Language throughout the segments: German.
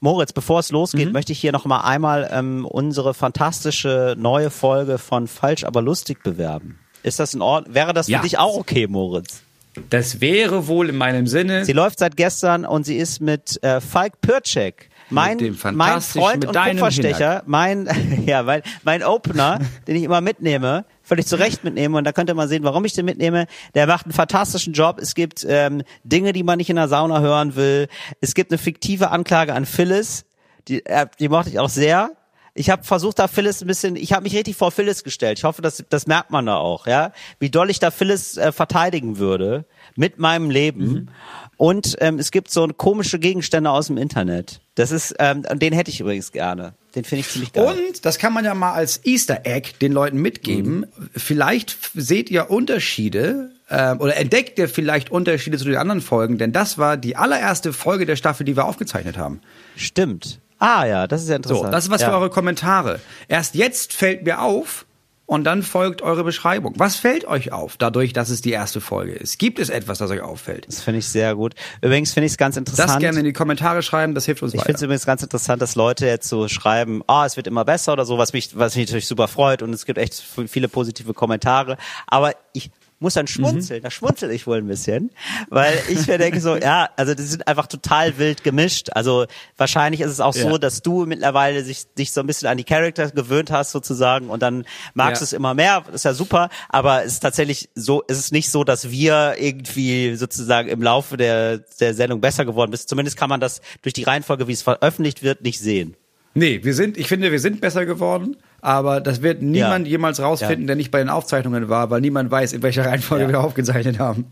Moritz, bevor es losgeht, mhm. möchte ich hier noch mal einmal ähm, unsere fantastische neue Folge von Falsch aber lustig bewerben. Ist das in Ordnung? Wäre das ja. für dich auch okay, Moritz? Das wäre wohl in meinem Sinne. Sie läuft seit gestern und sie ist mit äh, Falk Pircek. Mein, mein Freund und Kupferstecher, mein, ja, mein, mein Opener, den ich immer mitnehme, völlig zurecht mitnehme und da könnt ihr mal sehen, warum ich den mitnehme. Der macht einen fantastischen Job. Es gibt ähm, Dinge, die man nicht in der Sauna hören will. Es gibt eine fiktive Anklage an Phyllis, die, äh, die mochte ich auch sehr. Ich habe versucht, da Phyllis ein bisschen, ich habe mich richtig vor Phyllis gestellt. Ich hoffe, das, das merkt man da auch, ja, wie doll ich da Phyllis äh, verteidigen würde mit meinem Leben. Mhm. Und ähm, es gibt so komische Gegenstände aus dem Internet. Das ist, ähm, den hätte ich übrigens gerne. Den finde ich ziemlich geil. Und das kann man ja mal als Easter Egg den Leuten mitgeben. Mhm. Vielleicht seht ihr Unterschiede ähm, oder entdeckt ihr vielleicht Unterschiede zu den anderen Folgen, denn das war die allererste Folge der Staffel, die wir aufgezeichnet haben. Stimmt. Ah ja, das ist ja interessant. So, das ist was ja. für eure Kommentare. Erst jetzt fällt mir auf, und dann folgt eure Beschreibung. Was fällt euch auf, dadurch, dass es die erste Folge ist? Gibt es etwas, das euch auffällt? Das finde ich sehr gut. Übrigens finde ich es ganz interessant. Das gerne in die Kommentare schreiben, das hilft uns ich weiter. Ich finde es übrigens ganz interessant, dass Leute jetzt so schreiben, ah, oh, es wird immer besser oder so, was mich, was mich natürlich super freut und es gibt echt viele positive Kommentare. Aber ich muss dann schmunzeln. Mhm. Da schmunzel ich wohl ein bisschen, weil ich mir denke so, ja, also die sind einfach total wild gemischt. Also wahrscheinlich ist es auch ja. so, dass du mittlerweile sich, dich so ein bisschen an die Charakter gewöhnt hast sozusagen und dann magst ja. du es immer mehr. Das ist ja super, aber es ist tatsächlich so, ist es nicht so, dass wir irgendwie sozusagen im Laufe der, der Sendung besser geworden sind. Zumindest kann man das durch die Reihenfolge, wie es veröffentlicht wird, nicht sehen. Nee, wir sind, ich finde, wir sind besser geworden, aber das wird niemand ja. jemals rausfinden, ja. der nicht bei den Aufzeichnungen war, weil niemand weiß, in welcher Reihenfolge ja. wir aufgezeichnet haben.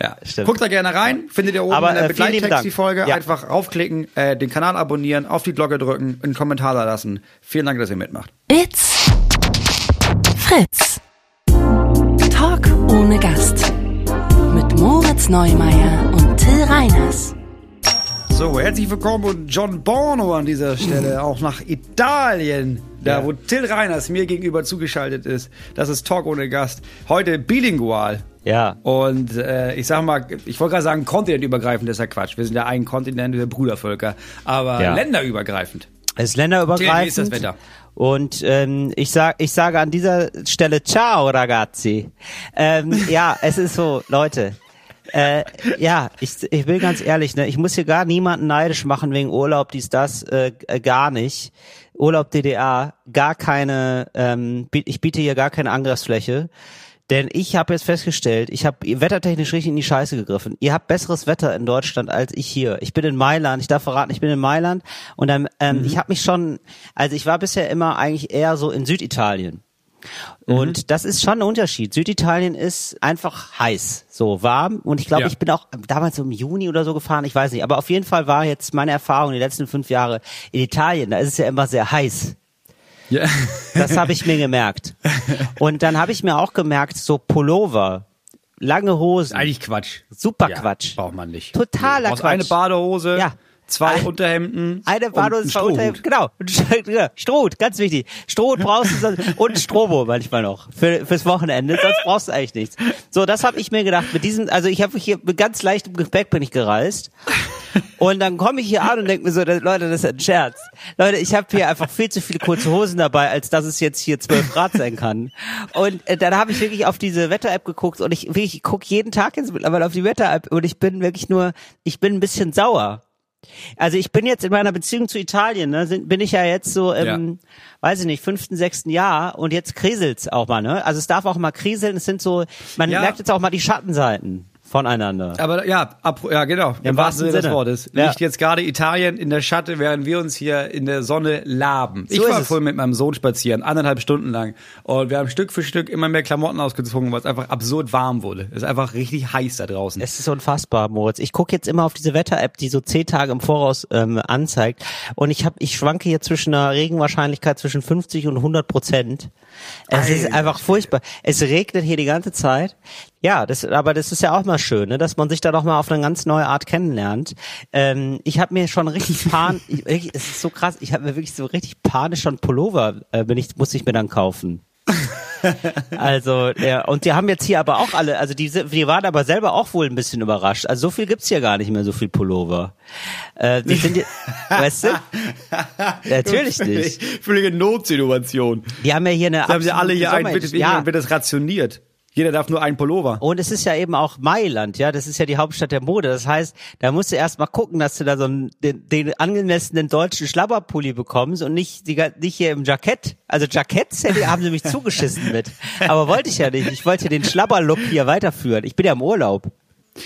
Ja, stimmt. Guckt da gerne rein, findet ihr oben aber, in der äh, Begleittext die Folge. Einfach raufklicken, äh, den Kanal abonnieren, auf die Glocke drücken, einen Kommentar da lassen. Vielen Dank, dass ihr mitmacht. It's Fritz. Talk ohne Gast. Mit Moritz Neumeier und Till Reiners. So, herzlich willkommen und John Bono an dieser Stelle, auch nach Italien, da ja. wo Till Reiners mir gegenüber zugeschaltet ist. Das ist Talk ohne Gast. Heute bilingual. Ja. Und äh, ich sag mal, ich wollte gerade sagen, kontinentübergreifend ist ja Quatsch. Wir sind ja ein Kontinent, wir Brudervölker. Aber ja. länderübergreifend. Es ist länderübergreifend. Till, wie ist das Wetter? Und ähm, ich sag, ich sage an dieser Stelle Ciao, ragazzi. Ähm, ja, es ist so, Leute äh, ja, ich, ich will ganz ehrlich, ne, ich muss hier gar niemanden neidisch machen wegen Urlaub, dies, das, äh, äh gar nicht. Urlaub DDR, gar keine, ähm, ich biete hier gar keine Angriffsfläche. Denn ich habe jetzt festgestellt, ich habe wettertechnisch richtig in die Scheiße gegriffen. Ihr habt besseres Wetter in Deutschland als ich hier. Ich bin in Mailand, ich darf verraten, ich bin in Mailand und dann, ähm, mhm. ich habe mich schon, also ich war bisher immer eigentlich eher so in Süditalien. Und mhm. das ist schon ein Unterschied. Süditalien ist einfach heiß, so warm. Und ich glaube, ja. ich bin auch damals im Juni oder so gefahren, ich weiß nicht. Aber auf jeden Fall war jetzt meine Erfahrung die letzten fünf Jahre in Italien. Da ist es ja immer sehr heiß. Ja. das habe ich mir gemerkt. Und dann habe ich mir auch gemerkt, so Pullover, lange Hosen. Eigentlich Quatsch. Super ja, Quatsch. Braucht man nicht. Totaler nee. Quatsch. Eine Badehose. Ja zwei ein, Unterhemden. Eine Badehose, zwei Unterhemden, genau. Stroh, ganz wichtig. Stroh brauchst du und Strobo manchmal noch für, fürs Wochenende, sonst brauchst du eigentlich nichts. So, das habe ich mir gedacht. Mit diesem, also ich habe hier mit ganz leichtem Gepäck bin ich gereist. Und dann komme ich hier an und denke mir so, Leute, das ist ein Scherz. Leute, ich habe hier einfach viel zu viele kurze Hosen dabei, als dass es jetzt hier 12 Grad sein kann. Und äh, dann habe ich wirklich auf diese Wetter-App geguckt und ich, wirklich, ich gucke jeden Tag jetzt mittlerweile auf die Wetter-App und ich bin wirklich nur, ich bin ein bisschen sauer. Also ich bin jetzt in meiner Beziehung zu Italien, ne, sind, bin ich ja jetzt so im, ja. weiß ich nicht, fünften, sechsten Jahr und jetzt kriselt's auch mal, ne? Also es darf auch mal kriseln, es sind so, man ja. merkt jetzt auch mal die Schattenseiten voneinander. Aber ja, ab, ja genau, im, im wahrsten Sinne des Wortes. Ja. Liegt jetzt gerade Italien in der Schatte, während wir uns hier in der Sonne laben. So ich war vorhin mit meinem Sohn spazieren, anderthalb Stunden lang. Und wir haben Stück für Stück immer mehr Klamotten ausgezogen, weil es einfach absurd warm wurde. Es ist einfach richtig heiß da draußen. Es ist unfassbar, Moritz. Ich gucke jetzt immer auf diese Wetter-App, die so zehn Tage im Voraus ähm, anzeigt. Und ich habe, ich schwanke hier zwischen einer Regenwahrscheinlichkeit zwischen 50 und 100 Prozent. Es Alter. ist einfach furchtbar. Es regnet hier die ganze Zeit. Ja, das, aber das ist ja auch mal schön, ne, dass man sich da doch mal auf eine ganz neue Art kennenlernt. Ähm, ich habe mir schon richtig pan, ich, es ist so krass, ich habe mir wirklich so richtig panisch schon Pullover, äh, bin ich, musste ich mir dann kaufen. Also, ja, und die haben jetzt hier aber auch alle, also die, die waren aber selber auch wohl ein bisschen überrascht. Also so viel gibt's hier gar nicht mehr, so viel Pullover. Äh, die sind, weißt du? Natürlich nicht. Völlige Notsituation. Die haben ja hier eine. Da haben sie alle hier ein, wird, ja. wird das rationiert. Jeder darf nur einen Pullover. Und es ist ja eben auch Mailand, ja, das ist ja die Hauptstadt der Mode. Das heißt, da musst du erst mal gucken, dass du da so einen, den, den angemessenen deutschen Schlabberpulli bekommst und nicht, die, nicht hier im Jackett. Also Jacketts haben sie mich zugeschissen mit. Aber wollte ich ja nicht. Ich wollte den Schlabberlook hier weiterführen. Ich bin ja im Urlaub.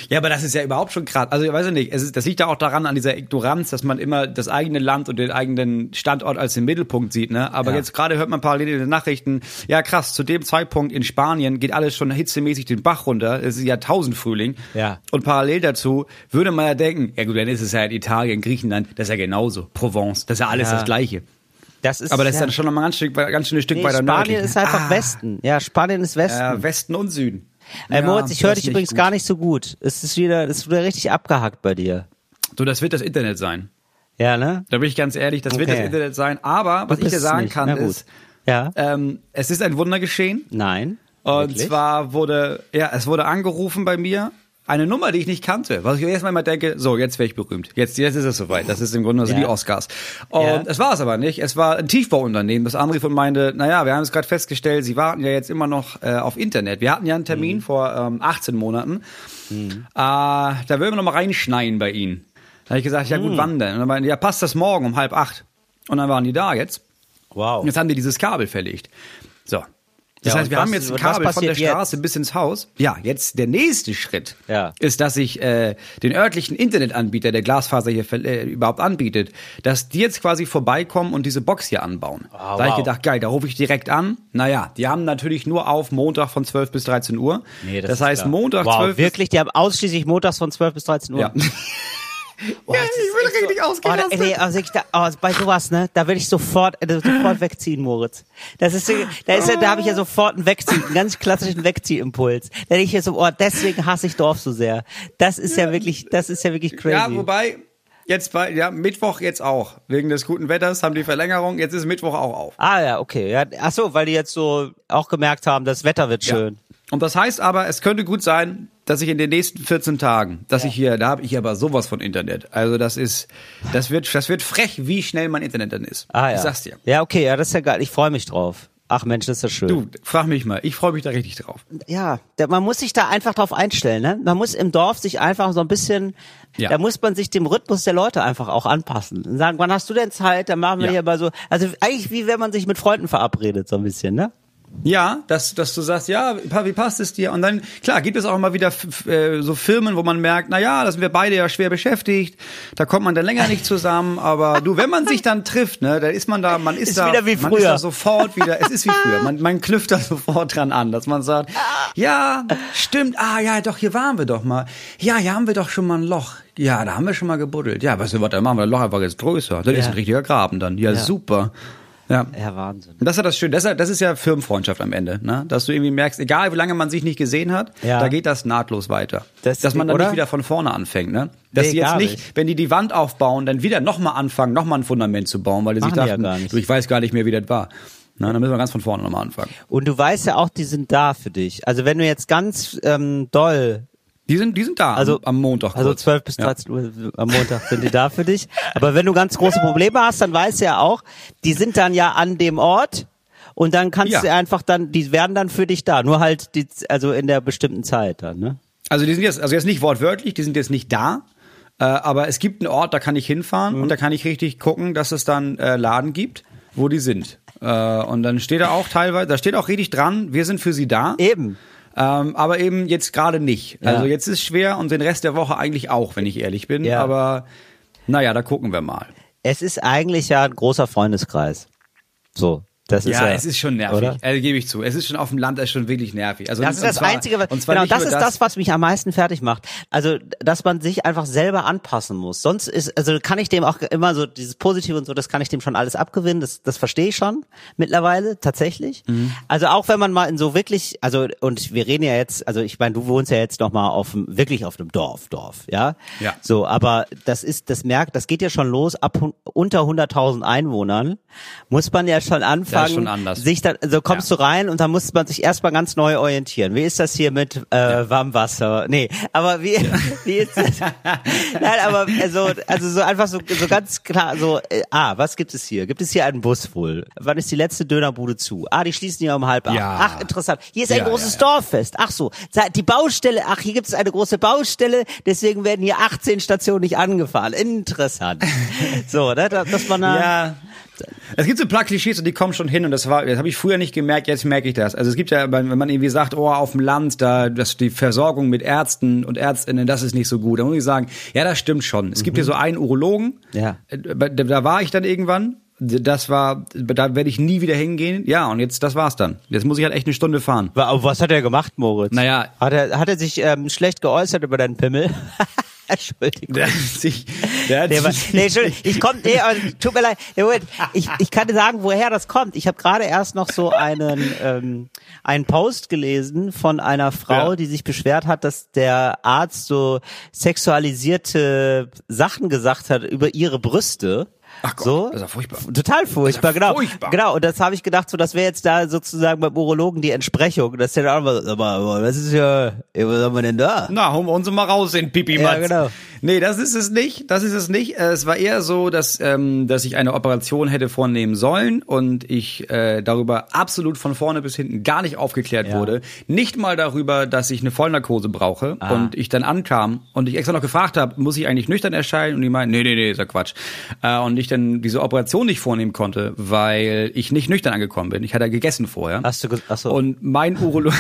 Ja, aber das ist ja überhaupt schon krass. Also, ich weiß nicht, es ist, das liegt ja auch daran, an dieser Ignoranz, dass man immer das eigene Land und den eigenen Standort als den Mittelpunkt sieht, ne? Aber ja. jetzt gerade hört man parallel in den Nachrichten, ja krass, zu dem Zeitpunkt in Spanien geht alles schon hitzemäßig den Bach runter. Es ist ja Tausendfrühling. Ja. Und parallel dazu würde man ja denken, ja gut, dann ist es ja in Italien, Griechenland, das ist ja genauso. Provence, das ist ja alles ja. das Gleiche. Das ist, aber das ja. ist dann schon noch mal ein ganz, Stück, ganz schönes Stück nee, weiter Spanien nördlich. ist einfach ah. Westen. Ja, Spanien ist Westen. Ja, Westen und Süden. Äh, ja, Moritz, ich höre dich übrigens gut. gar nicht so gut. Es ist wieder, es ist wieder richtig abgehackt bei dir. Du, das wird das Internet sein. Ja, ne? Da bin ich ganz ehrlich, das okay. wird das Internet sein. Aber was ich dir sagen kann, ist, ja. ähm, es ist ein Wunder geschehen. Nein. Und wirklich? zwar wurde, ja, es wurde angerufen bei mir eine Nummer, die ich nicht kannte. Was ich erstmal immer denke, so, jetzt wäre ich berühmt. Jetzt, jetzt ist es soweit. Das ist im Grunde also ja. die Oscars. Und ja. es war es aber nicht. Es war ein Tiefbauunternehmen, das anrief und meinte, naja, wir haben es gerade festgestellt, sie warten ja jetzt immer noch äh, auf Internet. Wir hatten ja einen Termin mhm. vor ähm, 18 Monaten. Mhm. Äh, da würden wir noch mal reinschneien bei Ihnen. Da habe ich gesagt, ja gut, mhm. wann denn? Und dann meinte, ja, passt das morgen um halb acht. Und dann waren die da jetzt. Wow. Und jetzt haben die dieses Kabel verlegt. So, das ja, heißt, wir was, haben jetzt ein Kabel von der Straße jetzt? bis ins Haus. Ja, jetzt der nächste Schritt ja. ist, dass ich äh, den örtlichen Internetanbieter, der Glasfaser hier äh, überhaupt anbietet, dass die jetzt quasi vorbeikommen und diese Box hier anbauen. Oh, da wow. habe ich gedacht, geil, da rufe ich direkt an. Naja, die haben natürlich nur auf Montag von 12 bis 13 Uhr. Nee, das, das heißt, klar. Montag wow, 12 wirklich, die haben ausschließlich montags von 12 bis 13 Uhr. Ja. Oh, ja, ich bin richtig so, ausgerastet. Oh, nee, also ich, da, oh, bei sowas, ne, da will ich sofort, äh, sofort wegziehen, Moritz. Das ist, da ist, da habe ich ja sofort einen Wegziehen, einen ganz klassischen Wegziehimpuls. Da denke ich ja so, oh, deswegen hasse ich Dorf so sehr. Das ist ja wirklich, das ist ja wirklich crazy. Ja, wobei, Jetzt bei, ja, Mittwoch jetzt auch. Wegen des guten Wetters haben die Verlängerung. Jetzt ist Mittwoch auch auf. Ah, ja, okay. Ja, ach so, weil die jetzt so auch gemerkt haben, das Wetter wird schön. Ja. Und das heißt aber, es könnte gut sein, dass ich in den nächsten 14 Tagen, dass ja. ich hier, da habe ich aber sowas von Internet. Also das ist, das wird, das wird frech, wie schnell mein Internet dann ist. Ah ja. Ich sag's dir. Ja, okay, ja, das ist ja geil. Ich freue mich drauf. Ach Mensch, das ist ja schön. Du, frag mich mal. Ich freue mich da richtig drauf. Ja, man muss sich da einfach drauf einstellen. Ne? Man muss im Dorf sich einfach so ein bisschen, ja. da muss man sich dem Rhythmus der Leute einfach auch anpassen. Und sagen, wann hast du denn Zeit? Dann machen wir ja. hier mal so, also eigentlich wie wenn man sich mit Freunden verabredet so ein bisschen, ne? Ja, dass, dass du sagst, ja, wie passt es dir? Und dann, klar, gibt es auch immer wieder äh, so Firmen, wo man merkt, na ja, da sind wir beide ja schwer beschäftigt, da kommt man dann länger nicht zusammen, aber du, wenn man sich dann trifft, ne, da ist man da, man ist, ist da, wieder wie man ist da sofort wieder, es ist wie früher, man, man knüpft da sofort dran an, dass man sagt, ja, stimmt, ah ja, doch, hier waren wir doch mal, ja, hier haben wir doch schon mal ein Loch, ja, da haben wir schon mal gebuddelt, ja, weißt du was, dann machen wir das Loch einfach jetzt größer, das ja. ist ein richtiger Graben dann, ja, ja. super. Ja. ja, Wahnsinn. Das ist ja das Schöne. Das ist, das ist ja Firmenfreundschaft am Ende, ne? Dass du irgendwie merkst, egal wie lange man sich nicht gesehen hat, ja. da geht das nahtlos weiter. Das, Dass man dann oder? nicht wieder von vorne anfängt, ne? Dass nee, sie jetzt nicht, nicht, wenn die die Wand aufbauen, dann wieder nochmal anfangen, nochmal ein Fundament zu bauen, weil sie sich dachten, ja du, ich weiß gar nicht mehr, wie das war. Na, dann müssen wir ganz von vorne nochmal anfangen. Und du weißt ja auch, die sind da für dich. Also wenn du jetzt ganz ähm, doll die sind, die sind da also, am, am Montag. Also kurz. Also 12 bis 13 ja. Uhr am Montag sind die da für dich. Aber wenn du ganz große Probleme hast, dann weißt du ja auch, die sind dann ja an dem Ort und dann kannst ja. du einfach dann, die werden dann für dich da. Nur halt, die, also in der bestimmten Zeit dann, ne? Also die sind jetzt, also jetzt nicht wortwörtlich, die sind jetzt nicht da. Äh, aber es gibt einen Ort, da kann ich hinfahren mhm. und da kann ich richtig gucken, dass es dann äh, Laden gibt, wo die sind. Äh, und dann steht da auch teilweise, da steht auch richtig dran, wir sind für sie da. Eben. Ähm, aber eben jetzt gerade nicht. Ja. Also jetzt ist schwer und den Rest der Woche eigentlich auch, wenn ich ehrlich bin. Ja. Aber naja, da gucken wir mal. Es ist eigentlich ja ein großer Freundeskreis. So. Das ist ja, ja, es ist schon nervig. Oder? Also gebe ich zu. Es ist schon auf dem Land, ist schon wirklich nervig. Also das ist das zwar, Einzige, was, genau, das ist das, das, was mich am meisten fertig macht. Also, dass man sich einfach selber anpassen muss. Sonst ist, also kann ich dem auch immer so dieses Positive und so, das kann ich dem schon alles abgewinnen. Das, das verstehe ich schon mittlerweile tatsächlich. Mhm. Also auch wenn man mal in so wirklich, also und wir reden ja jetzt, also ich meine, du wohnst ja jetzt noch mal auf dem, wirklich auf einem Dorf, Dorf, ja. Ja. So, aber das ist, das merkt, das geht ja schon los ab unter 100.000 Einwohnern muss man ja schon anfangen, ja, sich dann, so kommst ja. du rein und dann muss man sich erstmal ganz neu orientieren. Wie ist das hier mit äh, ja. Warmwasser? Nee, aber wie, wie ist das? Nein, aber also, also so einfach so, so ganz klar, so, äh, ah, was gibt es hier? Gibt es hier einen Bus wohl? Wann ist die letzte Dönerbude zu? Ah, die schließen ja um halb acht. Ja. Ach, interessant. Hier ist ein großes Dorffest. Ach so, die Baustelle, ach, hier gibt es eine große Baustelle, deswegen werden hier 18 Stationen nicht angefahren. Interessant. so, ne, dass man da, ja. Es gibt so ein paar Klischees und die kommen schon hin und das war, das habe ich früher nicht gemerkt, jetzt merke ich das. Also es gibt ja, wenn man irgendwie sagt, oh, auf dem Land, da, dass die Versorgung mit Ärzten und Ärztinnen, das ist nicht so gut. Da muss ich sagen, ja, das stimmt schon. Es mhm. gibt ja so einen Urologen, ja. Äh, da, da war ich dann irgendwann das war, da werde ich nie wieder hingehen. Ja, und jetzt, das war's dann. Jetzt muss ich halt echt eine Stunde fahren. Aber was hat er gemacht, Moritz? Naja. Hat er, hat er sich ähm, schlecht geäußert über deinen Pimmel? Entschuldigung. Der hat sich, der hat der war, nee, Entschuldigung, ich komm, nee, tut mir leid. Ich, ich kann dir sagen, woher das kommt. Ich habe gerade erst noch so einen, ähm, einen Post gelesen von einer Frau, ja. die sich beschwert hat, dass der Arzt so sexualisierte Sachen gesagt hat über ihre Brüste. Ach Gott, so? das ist ja furchtbar. Total furchtbar, ja genau. Furchtbar. Genau, und das habe ich gedacht, so das wäre jetzt da sozusagen beim Urologen die Entsprechung. Das ist ja auch aber, aber das ist ja, was haben wir denn da? Na, holen wir uns mal raus in Pipi Ja, genau. Nee, das ist es nicht. Das ist es nicht. Äh, es war eher so, dass, ähm, dass ich eine Operation hätte vornehmen sollen und ich äh, darüber absolut von vorne bis hinten gar nicht aufgeklärt ja. wurde. Nicht mal darüber, dass ich eine Vollnarkose brauche ah. und ich dann ankam und ich extra noch gefragt habe, muss ich eigentlich nüchtern erscheinen? Und die meinen, nee, nee, nee, ist ja Quatsch. Äh, und ich dann diese Operation nicht vornehmen konnte, weil ich nicht nüchtern angekommen bin. Ich hatte gegessen vorher. Hast du, achso. Und mein Urologe.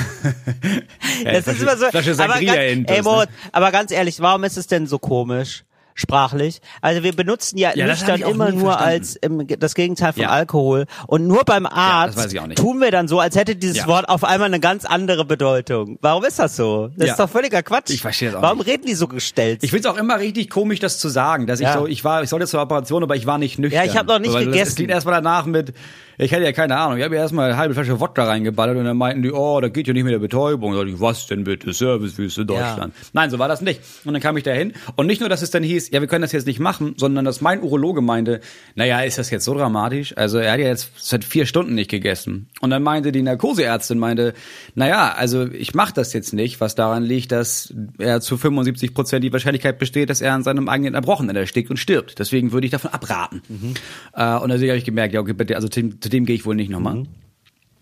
ja, das ist immer so. aber, ganz, ey, Moritz, ne? aber ganz ehrlich, warum ist es denn so komisch? Sprachlich. Also wir benutzen ja, ja nüchtern immer nur als im, das Gegenteil von ja. Alkohol. Und nur beim Arzt ja, tun wir dann so, als hätte dieses Wort auf einmal eine ganz andere Bedeutung. Warum ist das so? Das ist doch völliger Quatsch. Ich verstehe das auch Warum nicht. reden die so gestellt? Ich finde es auch immer richtig komisch, das zu sagen, dass ich so, ich war, ich sollte zur Operation, aber ich war nicht nüchtern. Ja, ich habe noch nicht gegessen. Es klingt erstmal danach mit, ich hatte ja keine Ahnung. Ich habe ja erstmal eine halbe Flasche Wodka reingeballert und dann meinten die, oh, da geht ja nicht mit der Betäubung. Da ich, was denn bitte? Servicewüste Deutschland. Ja. Nein, so war das nicht. Und dann kam ich da hin. Und nicht nur, dass es dann hieß, ja, wir können das jetzt nicht machen, sondern dass mein Urologe meinte, naja, ist das jetzt so dramatisch? Also er hat ja jetzt seit vier Stunden nicht gegessen. Und dann meinte die Narkoseärztin, meinte, naja, also ich mache das jetzt nicht, was daran liegt, dass er zu 75 Prozent die Wahrscheinlichkeit besteht, dass er an seinem eigenen Erbrochenen erstickt und stirbt. Deswegen würde ich davon abraten. Mhm. Äh, und deswegen habe ich gemerkt, ja, okay, bitte, also zu dem gehe ich wohl nicht nochmal. Mhm.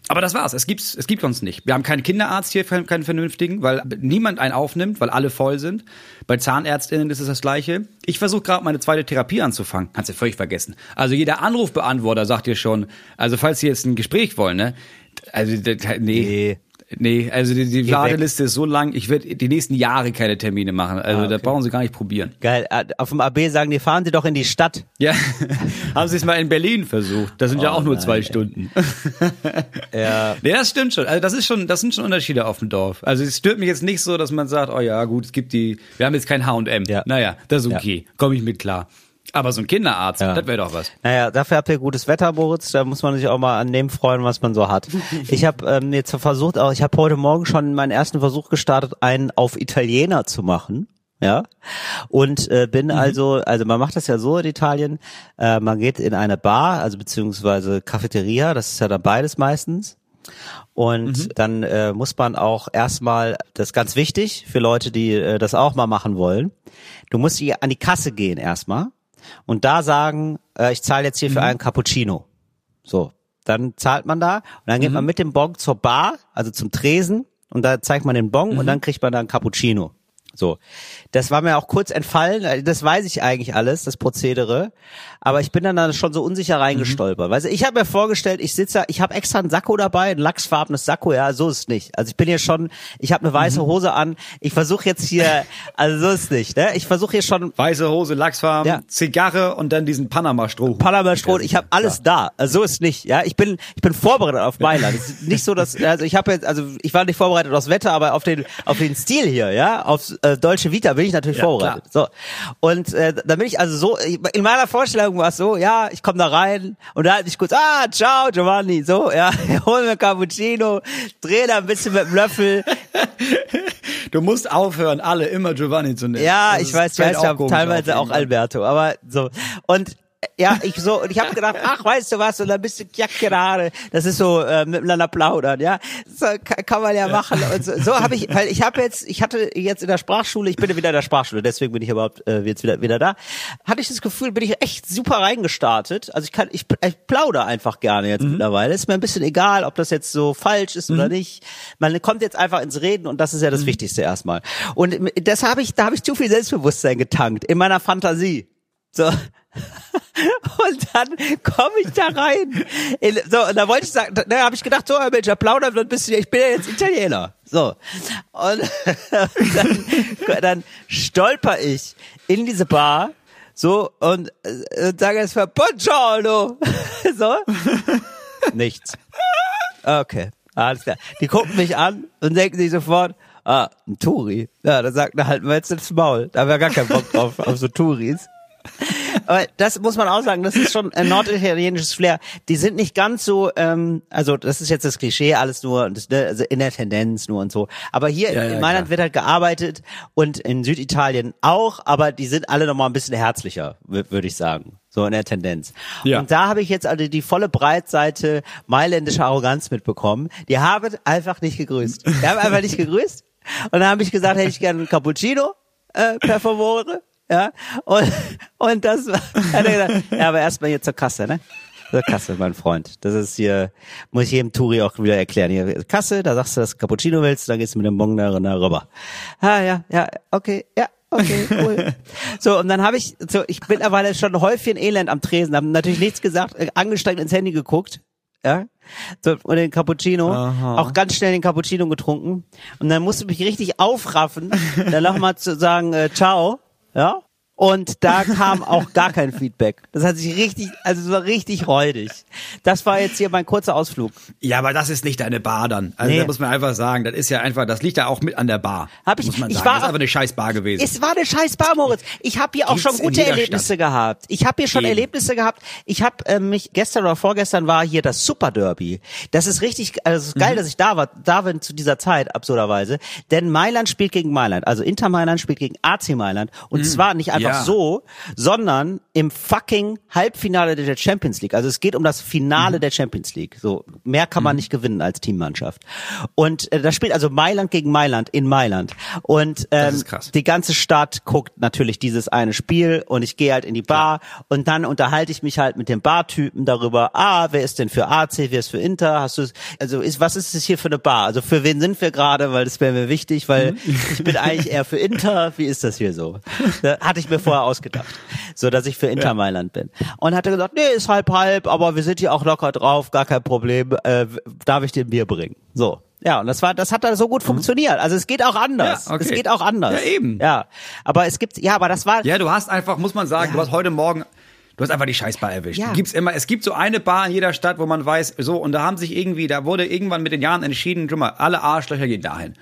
Aber das war's. Es gibt's, es gibt uns nicht. Wir haben keinen Kinderarzt hier, keinen vernünftigen, weil niemand einen aufnimmt, weil alle voll sind. Bei Zahnärztinnen ist es das Gleiche. Ich versuche gerade meine zweite Therapie anzufangen. Kannst du völlig vergessen. Also jeder Anrufbeantworter sagt dir schon, also falls Sie jetzt ein Gespräch wollen, ne? Also, nee. nee. Nee, also die, die Warteliste ist so lang, ich werde die nächsten Jahre keine Termine machen. Also ah, okay. da brauchen Sie gar nicht probieren. Geil. Äh, auf dem AB sagen die, fahren Sie doch in die Stadt. Ja, haben Sie es mal in Berlin versucht. Das sind oh, ja auch nur nein, zwei ey. Stunden. ja. Nee, das stimmt schon. Also das ist schon, das sind schon Unterschiede auf dem Dorf. Also es stört mich jetzt nicht so, dass man sagt, oh ja, gut, es gibt die, wir haben jetzt kein H&M. Ja. Naja, das ist okay. Ja. Komme ich mit klar. Aber so ein Kinderarzt, ja. das wäre doch was. Naja, dafür habt ihr gutes Wetter, Moritz. Da muss man sich auch mal an dem freuen, was man so hat. ich habe ähm, jetzt versucht, auch ich habe heute Morgen schon meinen ersten Versuch gestartet, einen auf Italiener zu machen. Ja. Und äh, bin mhm. also, also man macht das ja so in Italien, äh, man geht in eine Bar, also beziehungsweise Cafeteria, das ist ja dann beides meistens. Und mhm. dann äh, muss man auch erstmal, das ist ganz wichtig für Leute, die äh, das auch mal machen wollen, du musst hier an die Kasse gehen erstmal und da sagen, äh, ich zahle jetzt hier mhm. für einen Cappuccino. So, dann zahlt man da und dann geht mhm. man mit dem Bon zur Bar, also zum Tresen und da zeigt man den Bon mhm. und dann kriegt man da einen Cappuccino. So, das war mir auch kurz entfallen. Das weiß ich eigentlich alles, das Prozedere. Aber ich bin dann da schon so unsicher reingestolpert. Mhm. Weißt du, ich habe mir vorgestellt, ich sitze, ich habe extra ein Sakko dabei, ein lachsfarbenes Sakko. Ja, so ist es nicht. Also ich bin hier schon, ich habe eine weiße mhm. Hose an. Ich versuche jetzt hier, also so ist es nicht. Ne? Ich versuche hier schon weiße Hose, Lachsfarben, ja. Zigarre und dann diesen Panama-Stroh. Panama-Stroh. Ich habe alles ja. da. Also so ist es nicht. Ja, ich bin, ich bin vorbereitet auf Mailand. Es ist nicht so, dass, also ich habe jetzt, also ich war nicht vorbereitet aufs Wetter, aber auf den, auf den Stil hier, ja, aufs äh, deutsche Vita bin ich natürlich ja, vorbereitet. Klar. So und äh, da bin ich also so in meiner Vorstellung war es so, ja, ich komme da rein und da halte ich kurz, ah, ciao Giovanni, so, ja, hol mir Cappuccino, dreh da ein bisschen mit dem Löffel. Du musst aufhören, alle immer Giovanni zu nennen. Ja, das ich weiß, ich weiß, ich teilweise auch Alberto, aber so und ja, ich so, und ich habe gedacht, ach, weißt du was, und dann bist du ja gerade, das ist so äh, miteinander plaudern, ja, so kann, kann man ja machen. Und so, so habe ich, weil ich habe jetzt, ich hatte jetzt in der Sprachschule, ich bin ja wieder in der Sprachschule, deswegen bin ich überhaupt äh, jetzt wieder wieder da, hatte ich das Gefühl, bin ich echt super reingestartet. Also ich kann, ich, ich plaudere einfach gerne jetzt mhm. mittlerweile. Ist mir ein bisschen egal, ob das jetzt so falsch ist mhm. oder nicht. Man kommt jetzt einfach ins Reden und das ist ja das mhm. Wichtigste erstmal. Und das habe ich, da habe ich zu viel Selbstbewusstsein getankt in meiner Fantasie. So. Und dann komme ich da rein. So, und da wollte ich sagen, da habe ich gedacht, so, Herr Mensch, plaudern wird bist du, ich bin ja jetzt Italiener. So. Und dann, dann stolper ich in diese Bar, so, und, und sage für Buongiorno. So. Nichts. Okay. Alles klar. Die gucken mich an und denken sich sofort, ah, ein Turi. Ja, da sagt er halt mal jetzt ins Maul. Da haben wir gar keinen Bock drauf, auf so Touris. Aber das muss man auch sagen, das ist schon ein norditalienisches Flair. Die sind nicht ganz so, ähm, also das ist jetzt das Klischee, alles nur, das, ne, also in der Tendenz nur und so. Aber hier ja, in ja, Mailand klar. wird halt gearbeitet und in Süditalien auch, aber die sind alle nochmal ein bisschen herzlicher, würde ich sagen. So in der Tendenz. Ja. Und da habe ich jetzt also die volle Breitseite mailändischer Arroganz mitbekommen. Die haben einfach nicht gegrüßt. Die haben einfach nicht gegrüßt. Und dann habe ich gesagt, hätte ich gerne einen Cappuccino äh, per favore ja, und, und das war, hat er gesagt, ja, aber erstmal hier zur Kasse, ne? Zur Kasse, mein Freund. Das ist hier, muss ich jedem Touri auch wieder erklären. Hier, Kasse, da sagst du, dass du Cappuccino willst, dann gehst du mit dem Bon da rüber. Ah, ja, ja, okay, ja, okay, cool. so, und dann habe ich, so, ich bin mittlerweile schon häufig in Elend am Tresen, habe natürlich nichts gesagt, äh, angestrengt ins Handy geguckt, ja, so, und den Cappuccino, Aha. auch ganz schnell den Cappuccino getrunken. Und dann musste ich mich richtig aufraffen, dann nochmal zu sagen, äh, ciao, ja. Und da kam auch gar kein Feedback. Das hat sich richtig, also es war richtig räudig. Das war jetzt hier mein kurzer Ausflug. Ja, aber das ist nicht deine Bar dann. Also nee. da muss man einfach sagen, das ist ja einfach, das liegt ja auch mit an der Bar. Hab ich, muss man ich sagen. War, das ist aber eine scheiß Bar gewesen. Es war eine scheiß Bar, Moritz. Ich habe hier auch Gibt's schon gute Erlebnisse Stadt. gehabt. Ich habe hier schon Eben. Erlebnisse gehabt. Ich habe äh, mich gestern oder vorgestern war hier das Super Derby. Das ist richtig, also es ist geil, mhm. dass ich da war, da bin zu dieser Zeit absurderweise. Denn Mailand spielt gegen Mailand, also Inter Mailand spielt gegen AC Mailand und mhm. zwar nicht einfach ja. So, sondern im fucking Halbfinale der Champions League. Also es geht um das Finale mhm. der Champions League. So mehr kann man mhm. nicht gewinnen als Teammannschaft. Und äh, da spielt also Mailand gegen Mailand in Mailand. Und ähm, die ganze Stadt guckt natürlich dieses eine Spiel und ich gehe halt in die Bar Klar. und dann unterhalte ich mich halt mit dem Bartypen darüber. Ah, wer ist denn für AC, wer ist für Inter? Hast du also ist was ist es hier für eine Bar? Also für wen sind wir gerade? Weil das wäre mir wichtig, weil mhm. ich bin eigentlich eher für Inter. Wie ist das hier so? Da hatte ich mir vorher ausgedacht so dass ich für Inter ja. Mailand bin. Und hat er gesagt, nee, ist halb halb, aber wir sind hier auch locker drauf, gar kein Problem, äh, darf ich dir ein Bier bringen? So. Ja, und das war, das hat da so gut mhm. funktioniert. Also es geht auch anders. Ja, okay. Es geht auch anders. Ja, eben. Ja. Aber es gibt, ja, aber das war. Ja, du hast einfach, muss man sagen, ja. du hast heute Morgen, du hast einfach die Scheißbar erwischt. Ja. Gibt's immer, es gibt so eine Bar in jeder Stadt, wo man weiß, so, und da haben sich irgendwie, da wurde irgendwann mit den Jahren entschieden, guck mal, alle Arschlöcher gehen dahin.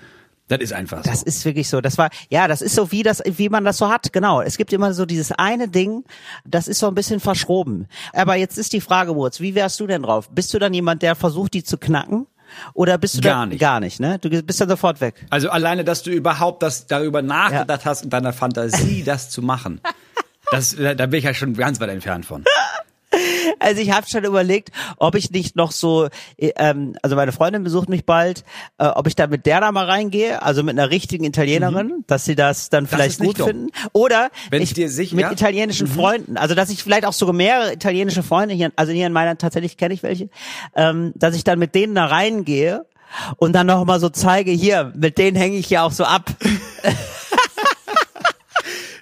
Das ist einfach so. Das ist wirklich so. Das war, ja, das ist so wie das, wie man das so hat. Genau. Es gibt immer so dieses eine Ding, das ist so ein bisschen verschroben. Aber jetzt ist die Frage, Wurz, wie wärst du denn drauf? Bist du dann jemand, der versucht, die zu knacken? Oder bist du gar da, nicht? Gar nicht, ne? Du bist dann sofort weg. Also alleine, dass du überhaupt das darüber nachgedacht ja. hast, in deiner Fantasie das zu machen. Das, da bin ich ja schon ganz weit entfernt von. Also ich habe schon überlegt, ob ich nicht noch so, äh, ähm, also meine Freundin besucht mich bald, äh, ob ich da mit der da mal reingehe, also mit einer richtigen Italienerin, mhm. dass sie das dann vielleicht das gut finden. Oder Wenn ich, dir sicher, mit italienischen mhm. Freunden, also dass ich vielleicht auch sogar mehrere italienische Freunde hier, also hier in meiner tatsächlich kenne ich welche, ähm, dass ich dann mit denen da reingehe und dann noch mal so zeige, hier, mit denen hänge ich ja auch so ab.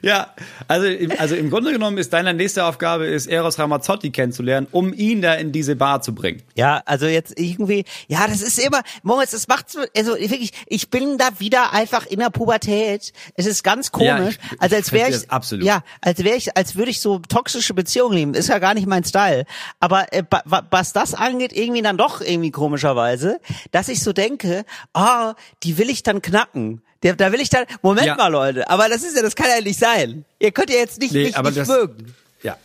Ja, also, also im Grunde genommen ist deine nächste Aufgabe, ist Eros Ramazzotti kennenzulernen, um ihn da in diese Bar zu bringen. Ja, also jetzt irgendwie, ja, das ist immer, Moritz, das macht so, also wirklich, ich bin da wieder einfach in der Pubertät. Es ist ganz komisch. Ja, ich, also als wäre ich, absolut. ja, als wäre ich, als würde ich so toxische Beziehungen lieben. Ist ja gar nicht mein Style. Aber äh, was das angeht, irgendwie dann doch irgendwie komischerweise, dass ich so denke, ah, oh, die will ich dann knacken. Der, da will ich dann, Moment ja. mal, Leute, aber das ist ja, das kann ja nicht sein. Ihr könnt ja jetzt nicht nee, mich aber nicht das, mögen. Ja.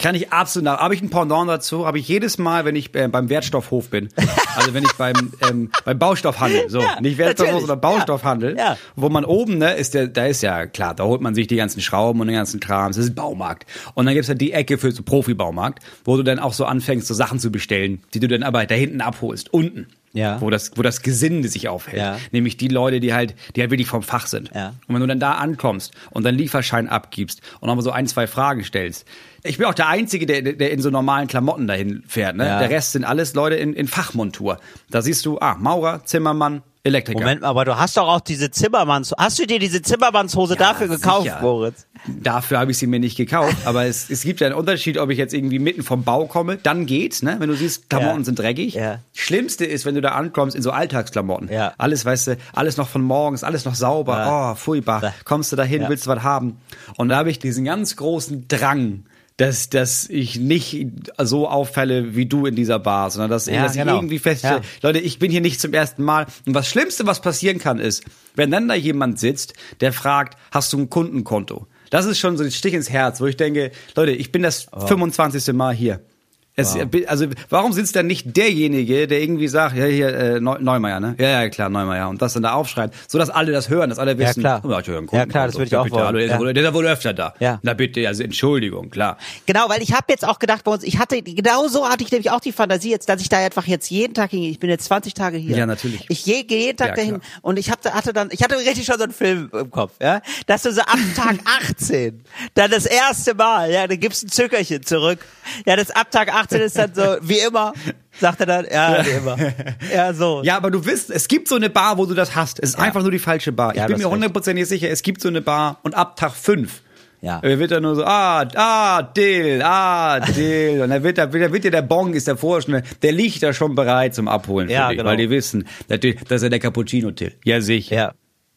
Kann ich absolut nach. Habe ich ein Pendant dazu, habe ich jedes Mal, wenn ich äh, beim Wertstoffhof bin, Also wenn ich beim, ähm, beim Baustoffhandel, so, ja, nicht Wertstoffhaus, sondern Baustoffhandel, ja, ja. wo man oben, ne, ist der, da ist ja klar, da holt man sich die ganzen Schrauben und den ganzen Kram, das ist ein Baumarkt. Und dann gibt's halt die Ecke für so Profibaumarkt, wo du dann auch so anfängst, so Sachen zu bestellen, die du dann aber da hinten abholst, unten ja. wo das, wo das Gesinde sich aufhält. Ja. Nämlich die Leute, die halt, die halt wirklich vom Fach sind. Ja. Und wenn du dann da ankommst und dann Lieferschein abgibst und nochmal so ein, zwei Fragen stellst. Ich bin auch der Einzige, der, der in so normalen Klamotten dahin fährt. Ne? Ja. Der Rest sind alles Leute in, in Fachmontur. Da siehst du, ah, Maurer, Zimmermann, Elektriker. Moment mal, aber du hast doch auch diese Zimmermanns, hast du dir diese Zimmermannshose ja, dafür gekauft, sicher. Moritz? Dafür habe ich sie mir nicht gekauft, aber es, es gibt ja einen Unterschied, ob ich jetzt irgendwie mitten vom Bau komme, dann geht's, ne? Wenn du siehst, Klamotten ja. sind dreckig. Ja. Schlimmste ist, wenn du da ankommst in so Alltagsklamotten. Ja. Alles, weißt du, alles noch von morgens, alles noch sauber. Ja. Oh, furchtbar. Kommst du dahin, willst du was haben? Und da habe ich diesen ganz großen Drang, dass, dass ich nicht so auffalle wie du in dieser Bar, sondern dass, ja, dass genau. ich irgendwie feststelle, ja. Leute, ich bin hier nicht zum ersten Mal. Und das Schlimmste, was passieren kann, ist, wenn dann da jemand sitzt, der fragt, hast du ein Kundenkonto? Das ist schon so ein Stich ins Herz, wo ich denke, Leute, ich bin das oh. 25. Mal hier. Es, wow. Also warum sitzt dann nicht derjenige, der irgendwie sagt, ja hier äh, Neumeier, ne? Ja, ja klar, Neumeier und das dann da aufschreibt, so dass alle das hören, dass alle wissen. Ja klar, oh, ja, ja, klar das würde ich auch wollen. Hallo, der, ja. ist wohl, der ist wohl öfter da. Ja. Na bitte, also Entschuldigung, klar. Genau, weil ich habe jetzt auch gedacht bei uns, ich hatte genau so hatte ich nämlich auch die Fantasie jetzt, dass ich da einfach jetzt jeden Tag hingehe. Ich bin jetzt 20 Tage hier. Ja natürlich. Ich gehe jeden Tag ja, dahin klar. und ich hatte, hatte dann, ich hatte richtig schon so einen Film im Kopf, ja, dass du so ab Tag 18 dann das erste Mal, ja, dann gibst ein Zückerchen zurück. Ja, das ab Tag 18 ist dann so wie immer. Sagt er dann, ja, wie immer. Ja, so. Ja, aber du wisst, es gibt so eine Bar, wo du das hast. Es ist ja. einfach nur die falsche Bar. Ich ja, bin mir hundertprozentig sicher, es gibt so eine Bar und ab Tag fünf ja. wird dann nur so, ah, ah, Dill, ah, Dill. Und dann wird, da, wird, wird dir der Bong, ist der Vorschnell, der liegt da schon bereit zum Abholen ja, dich, genau. weil die wissen, das ist ja der Cappuccino-Till. Ja, sicher. Ja,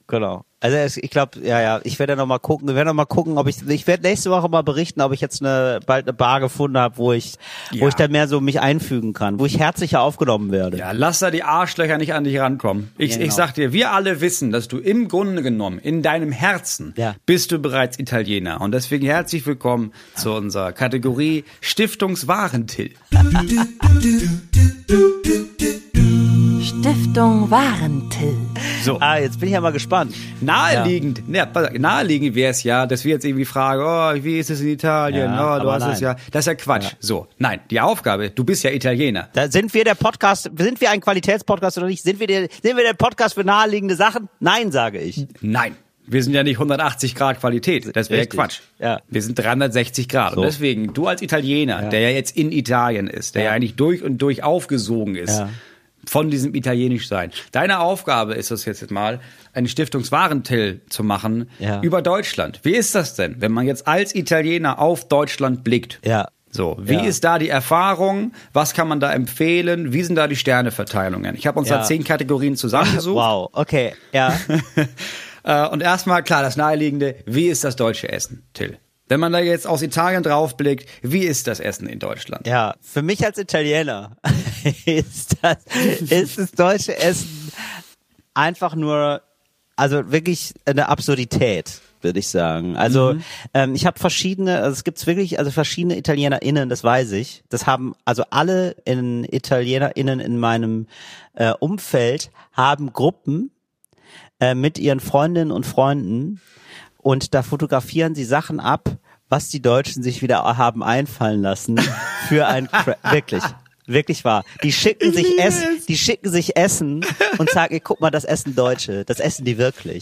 genau. Also ich glaube, ja, ja, ich werde noch mal gucken. Wir werden noch mal gucken, ob ich, ich werde nächste Woche mal berichten, ob ich jetzt eine bald eine Bar gefunden habe, wo ich, ja. wo ich dann mehr so mich einfügen kann, wo ich herzlicher aufgenommen werde. Ja, lass da die Arschlöcher nicht an dich rankommen. Ich, genau. ich sag dir, wir alle wissen, dass du im Grunde genommen in deinem Herzen ja. bist du bereits Italiener und deswegen herzlich willkommen zu unserer Kategorie Stiftungswarentill. Stiftung Warentil. So. Ah, jetzt bin ich ja mal gespannt. Naheliegend, ja. ja naheliegend wäre es ja, dass wir jetzt irgendwie fragen, oh, wie ist es in Italien? Ja, oh, du hast nein. es ja. Das ist ja Quatsch. Ja. So, nein, die Aufgabe, du bist ja Italiener. Da sind wir der Podcast, sind wir ein Qualitätspodcast oder nicht? Sind wir der, sind wir der Podcast für naheliegende Sachen? Nein, sage ich. Nein. Wir sind ja nicht 180 Grad Qualität. Das wäre Quatsch. Ja. Wir sind 360 Grad. So. Und deswegen, du als Italiener, ja. der ja jetzt in Italien ist, der ja, ja eigentlich durch und durch aufgesogen ist, ja von diesem Italienisch sein. Deine Aufgabe ist es jetzt mal, einen Stiftungswarentill zu machen ja. über Deutschland. Wie ist das denn, wenn man jetzt als Italiener auf Deutschland blickt? Ja. So, wie ja. ist da die Erfahrung? Was kann man da empfehlen? Wie sind da die Sterneverteilungen? Ich habe uns ja. da zehn Kategorien zusammengesucht. Wow, okay, ja. Äh, und erstmal, klar, das Naheliegende, wie ist das deutsche Essen, Till? Wenn man da jetzt aus Italien draufblickt, wie ist das Essen in Deutschland? Ja, für mich als Italiener ist das, ist das deutsche Essen einfach nur, also wirklich eine Absurdität würde ich sagen. Also mhm. ähm, ich habe verschiedene, also es gibt wirklich also verschiedene ItalienerInnen, das weiß ich. Das haben also alle in ItalienerInnen in meinem äh, Umfeld haben Gruppen äh, mit ihren Freundinnen und Freunden, und da fotografieren sie Sachen ab, was die Deutschen sich wieder haben einfallen lassen für ein Cra wirklich wirklich wahr. Die schicken sich Essen, die schicken sich Essen und sagen, ey, guck mal, das essen Deutsche, das essen die wirklich.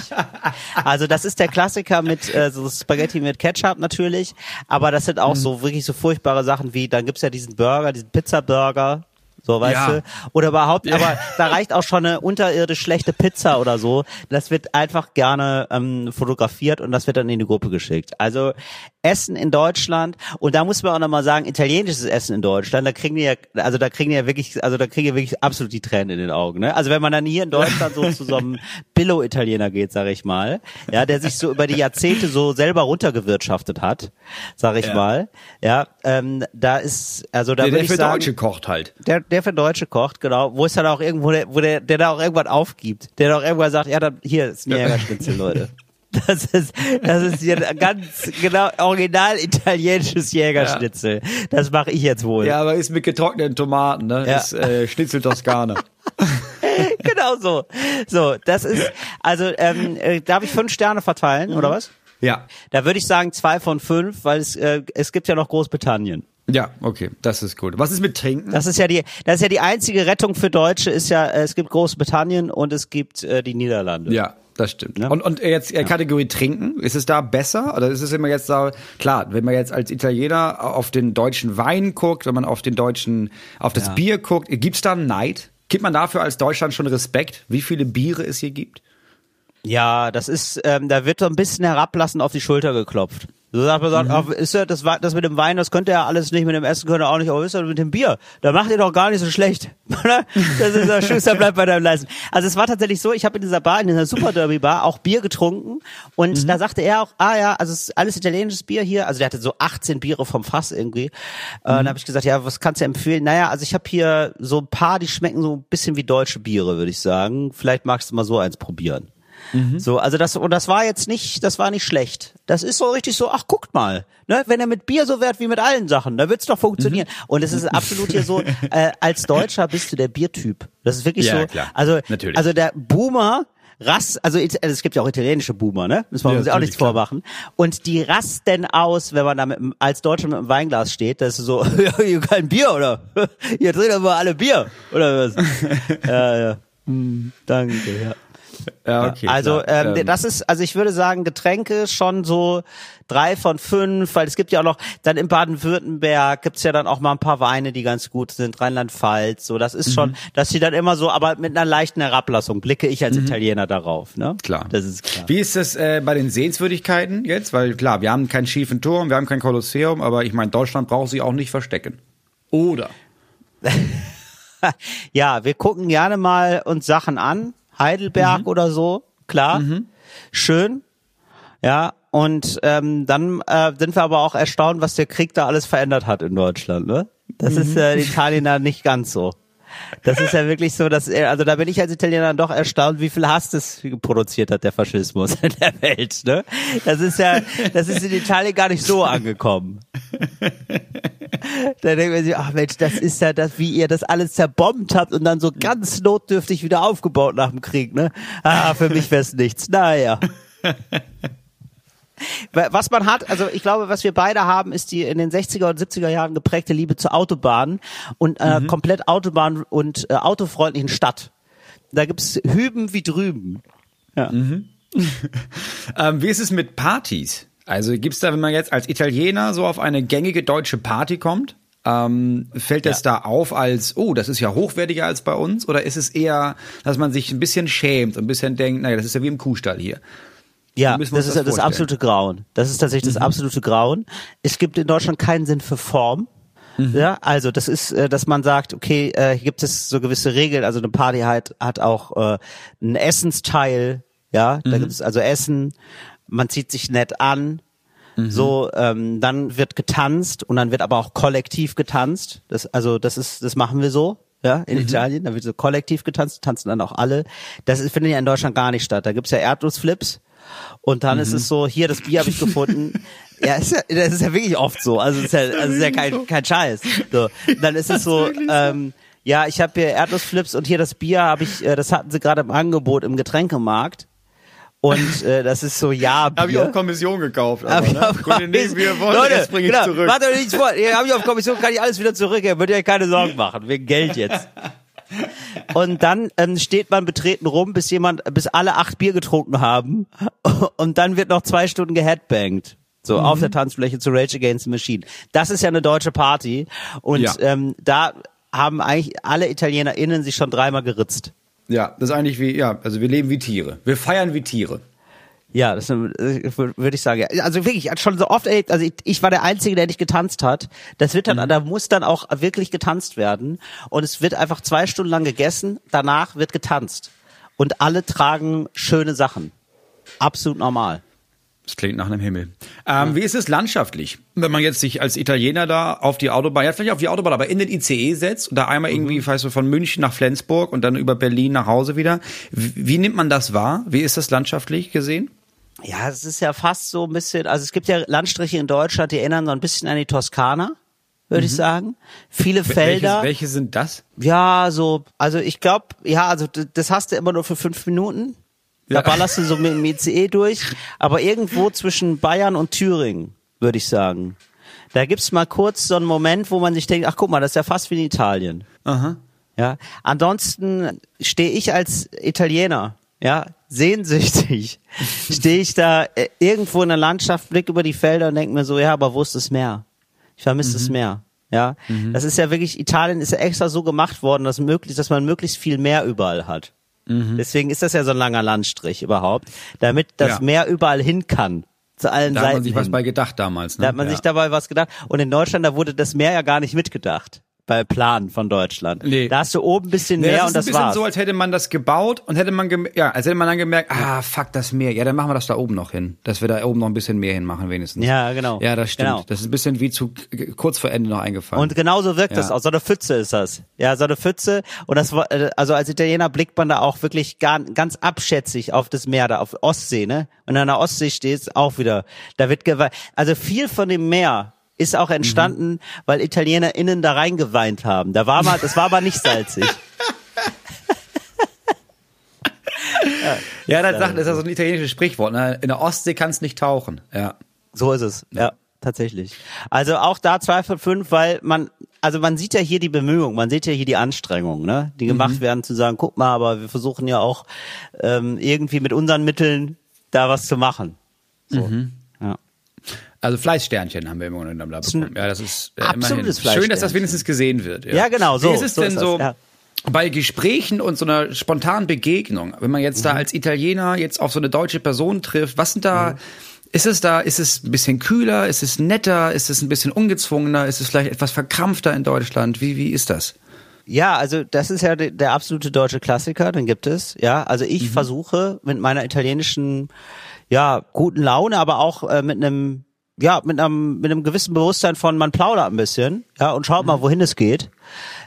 Also das ist der Klassiker mit äh, so Spaghetti mit Ketchup natürlich, aber das sind auch mhm. so wirklich so furchtbare Sachen wie, dann gibt's ja diesen Burger, diesen Pizza Burger, so, weißt ja. du? Oder überhaupt, ja. aber da reicht auch schon eine unterirdisch schlechte Pizza oder so. Das wird einfach gerne ähm, fotografiert und das wird dann in die Gruppe geschickt. Also Essen in Deutschland und da muss man auch nochmal sagen, italienisches Essen in Deutschland, da kriegen die ja, also da kriegen die ja wirklich, also da kriegen die wirklich absolut die Tränen in den Augen. Ne? Also wenn man dann hier in Deutschland so zu so einem Billo-Italiener geht, sage ich mal, ja, der sich so über die Jahrzehnte so selber runtergewirtschaftet hat, sage ich ja. mal, ja, ähm, da ist, also da der, der ich für sagen, Deutsche kocht halt. Der, der für Deutsche kocht, genau, wo es dann auch irgendwo, wo der, der da auch irgendwann aufgibt, der da auch irgendwann sagt, ja, dann hier ist ein Jägerschnitzel, Leute. Das ist, das ist hier ganz genau original italienisches Jägerschnitzel. Ja. Das mache ich jetzt wohl. Ja, aber ist mit getrockneten Tomaten, ne? Ja. Ist äh, Schnitzel Toskana. genau so. So, das ist, also, ähm, äh, darf ich fünf Sterne verteilen, mhm. oder was? Ja. Da würde ich sagen zwei von fünf, weil es, äh, es gibt ja noch Großbritannien. Ja, okay, das ist gut. Was ist mit Trinken? Das ist ja die, das ist ja die einzige Rettung für Deutsche. Ist ja, es gibt Großbritannien und es gibt äh, die Niederlande. Ja, das stimmt. Ne? Und, und jetzt äh, Kategorie Trinken, ist es da besser? Oder ist es immer jetzt da, klar, wenn man jetzt als Italiener auf den deutschen Wein guckt, wenn man auf den deutschen, auf das ja. Bier guckt, gibt's da Neid? Gibt man dafür als Deutschland schon Respekt, wie viele Biere es hier gibt? Ja, das ist, ähm, da wird so ein bisschen herablassen auf die Schulter geklopft. So sagt man, sagt, mhm. ist ja das, das mit dem Wein, das könnte ja alles nicht, mit dem Essen könnte auch nicht, aber ist ja mit dem Bier, da macht ihr doch gar nicht so schlecht. das ist der Schuster bleibt bei deinem Leisten. Also es war tatsächlich so, ich habe in dieser Bar, in dieser Super Derby Bar auch Bier getrunken und mhm. da sagte er auch, ah ja, also es ist alles italienisches Bier hier, also der hatte so 18 Biere vom Fass irgendwie. Mhm. Und dann habe ich gesagt, ja, was kannst du empfehlen? Naja, also ich habe hier so ein paar, die schmecken so ein bisschen wie deutsche Biere, würde ich sagen. Vielleicht magst du mal so eins probieren. Mhm. So, also das und das war jetzt nicht, das war nicht schlecht. Das ist so richtig so, ach guckt mal, ne, wenn er mit Bier so wert wie mit allen Sachen, da wird's doch funktionieren. Mhm. Und es ist absolut hier so, äh, als Deutscher bist du der Biertyp. Das ist wirklich ja, so. Klar. Also, Natürlich. also der Boomer Rass, also, also es gibt ja auch italienische Boomer, ne? Müssen wir ja, uns auch nichts vormachen. Und die rasten aus, wenn man da mit, als Deutscher mit einem Weinglas steht, das ist so, ja, hier kein Bier, oder? Hier drin haben wir alle Bier, oder was? ja, ja. Hm, danke, ja. Ja, okay. Also ähm, ähm, das ist, also ich würde sagen, Getränke schon so drei von fünf, weil es gibt ja auch noch, dann in Baden-Württemberg gibt's ja dann auch mal ein paar Weine, die ganz gut sind, Rheinland-Pfalz, so, das ist schon, mhm. dass sie dann immer so, aber mit einer leichten Herablassung blicke ich als mhm. Italiener darauf, ne? Klar. Das ist klar. Wie ist das äh, bei den Sehenswürdigkeiten jetzt? Weil klar, wir haben keinen schiefen Turm, wir haben kein Kolosseum, aber ich meine, Deutschland braucht sie auch nicht verstecken. Oder? ja, wir gucken gerne mal uns Sachen an Heidelberg mhm. oder so, klar, mhm. schön, ja. Und ähm, dann äh, sind wir aber auch erstaunt, was der Krieg da alles verändert hat in Deutschland. Ne? Das mhm. ist äh, in Italien da nicht ganz so. Das ist ja wirklich so, dass also da bin ich als Italiener doch erstaunt, wie viel Hass das produziert hat, der Faschismus in der Welt. Ne? Das ist ja, das ist in Italien gar nicht so angekommen. Da denkt man sich, ach Mensch, das ist ja das, wie ihr das alles zerbombt habt und dann so ganz notdürftig wieder aufgebaut nach dem Krieg. Ne? Ah, für mich wär's nichts. Naja. Was man hat, also ich glaube, was wir beide haben, ist die in den 60er und 70er Jahren geprägte Liebe zur Autobahn und äh, mhm. komplett Autobahn und äh, autofreundlichen Stadt. Da gibt's Hüben wie drüben. Ja. Mhm. ähm, wie ist es mit Partys? Also gibt's da, wenn man jetzt als Italiener so auf eine gängige deutsche Party kommt, ähm, fällt das ja. da auf als, oh, das ist ja hochwertiger als bei uns? Oder ist es eher, dass man sich ein bisschen schämt und ein bisschen denkt, naja, das ist ja wie im Kuhstall hier? Ja, das ist das, das absolute Grauen. Das ist tatsächlich das mhm. absolute Grauen. Es gibt in Deutschland keinen Sinn für Form. Mhm. Ja, also das ist, äh, dass man sagt, okay, äh, hier gibt es so gewisse Regeln. Also eine Party hat, hat auch äh, einen Essensteil. Ja, da mhm. gibt es also Essen. Man zieht sich nett an. Mhm. So, ähm, dann wird getanzt und dann wird aber auch kollektiv getanzt. Das, also das ist, das machen wir so ja, in mhm. Italien, da wird so kollektiv getanzt, tanzen dann auch alle. Das ist, findet ja in Deutschland gar nicht statt. Da gibt's ja Erdnussflips, und dann mhm. ist es so, hier, das Bier habe ich gefunden. ja, ist ja, das ist ja wirklich oft so. Also es ist ja, also ist ja kein, kein Scheiß. So. Dann ist es so, ähm, ja, ich habe hier Erdnussflips und hier das Bier habe ich, äh, das hatten sie gerade im Angebot im Getränkemarkt. Und äh, das ist so, ja, Bier. Habe ich auf Kommission gekauft. Aber, ne? auf Kommission. Nee, wollen, Leute, bringe ich genau, zurück. Warte nichts vor. Habe ich auf Kommission, kann ich alles wieder zurückgeben. Würdet ihr euch keine Sorgen machen, wegen Geld jetzt. Und dann ähm, steht man betreten rum, bis jemand, bis alle acht Bier getrunken haben. Und dann wird noch zwei Stunden geheadbangt. So mhm. auf der Tanzfläche zu Rage Against the Machine. Das ist ja eine deutsche Party. Und ja. ähm, da haben eigentlich alle ItalienerInnen sich schon dreimal geritzt. Ja, das ist eigentlich wie, ja, also wir leben wie Tiere. Wir feiern wie Tiere. Ja, das äh, würde ich sagen. Also wirklich, schon so oft erlebt, also ich, ich, war der Einzige, der nicht getanzt hat. Das wird dann, mhm. da muss dann auch wirklich getanzt werden. Und es wird einfach zwei Stunden lang gegessen, danach wird getanzt. Und alle tragen schöne Sachen. Absolut normal. Das klingt nach einem Himmel. Ähm, ja. Wie ist es landschaftlich? Wenn man jetzt sich als Italiener da auf die Autobahn, ja vielleicht auf die Autobahn, aber in den ICE setzt und da einmal mhm. irgendwie, weißt du, von München nach Flensburg und dann über Berlin nach Hause wieder. Wie, wie nimmt man das wahr? Wie ist das landschaftlich gesehen? Ja, es ist ja fast so ein bisschen, also es gibt ja Landstriche in Deutschland, die erinnern so ein bisschen an die Toskana, würde mhm. ich sagen. Viele Felder. Welche, welche sind das? Ja, so, also ich glaube, ja, also das hast du immer nur für fünf Minuten. Da ja. ballerst du so mit dem ICE durch. Aber irgendwo zwischen Bayern und Thüringen, würde ich sagen. Da gibt's mal kurz so einen Moment, wo man sich denkt, ach guck mal, das ist ja fast wie in Italien. Aha. Ja. Ansonsten stehe ich als Italiener, ja, sehnsüchtig, stehe ich da äh, irgendwo in der Landschaft, blick über die Felder und denke mir so, ja, aber wo ist das Meer? Ich vermisse mhm. das Meer. Ja, mhm. das ist ja wirklich, Italien ist ja extra so gemacht worden, dass möglichst, dass man möglichst viel Meer überall hat. Mhm. Deswegen ist das ja so ein langer Landstrich überhaupt, damit das ja. Meer überall hin kann zu allen da Seiten. Da hat man sich hin. was bei gedacht damals. Ne? Da hat man ja. sich dabei was gedacht. Und in Deutschland, da wurde das Meer ja gar nicht mitgedacht bei Plan von Deutschland. Nee. Da hast du oben ein bisschen nee, mehr das und das war's. Ist ein bisschen so, als hätte man das gebaut und hätte man ja, als hätte man dann gemerkt, ah, fuck, das Meer. Ja, dann machen wir das da oben noch hin, dass wir da oben noch ein bisschen mehr hinmachen wenigstens. Ja, genau. Ja, das stimmt. Genau. Das ist ein bisschen wie zu kurz vor Ende noch eingefallen. Und genauso wirkt ja. das auch. So eine Pfütze ist das. Ja, so eine Pfütze und das äh, also als Italiener blickt man da auch wirklich ganz abschätzig auf das Meer da auf Ostsee, ne? Und an der Ostsee steht auch wieder, da wird also viel von dem Meer ist auch entstanden, mhm. weil ItalienerInnen da reingeweint haben. Da war mal, das war aber nicht salzig. ja, das, sagt, das ist ja so ein italienisches Sprichwort. Ne? In der Ostsee kannst nicht tauchen. Ja. So ist es. Ja. ja. Tatsächlich. Also auch da zwei von fünf, weil man, also man sieht ja hier die Bemühungen, man sieht ja hier die Anstrengungen, ne, die gemacht mhm. werden, zu sagen, guck mal, aber wir versuchen ja auch ähm, irgendwie mit unseren Mitteln da was zu machen. So. Mhm. Also Fleißsternchen haben wir immer genommen da bekommen. Ja, das ist äh, absolutes Fleißsternchen. Schön, dass das wenigstens gesehen wird. Ja, ja genau, so. Wie ist es so denn ist so ja. bei Gesprächen und so einer spontanen Begegnung, wenn man jetzt mhm. da als Italiener jetzt auf so eine deutsche Person trifft, was sind da mhm. Ist es da, ist es ein bisschen kühler, ist es netter, ist es ein bisschen ungezwungener, ist es vielleicht etwas verkrampfter in Deutschland? Wie, wie ist das? Ja, also das ist ja der, der absolute deutsche Klassiker, den gibt es. Ja, also ich mhm. versuche mit meiner italienischen, ja, guten Laune, aber auch äh, mit einem ja, mit einem, mit einem gewissen Bewusstsein von, man plaudert ein bisschen, ja, und schaut mal, wohin es geht.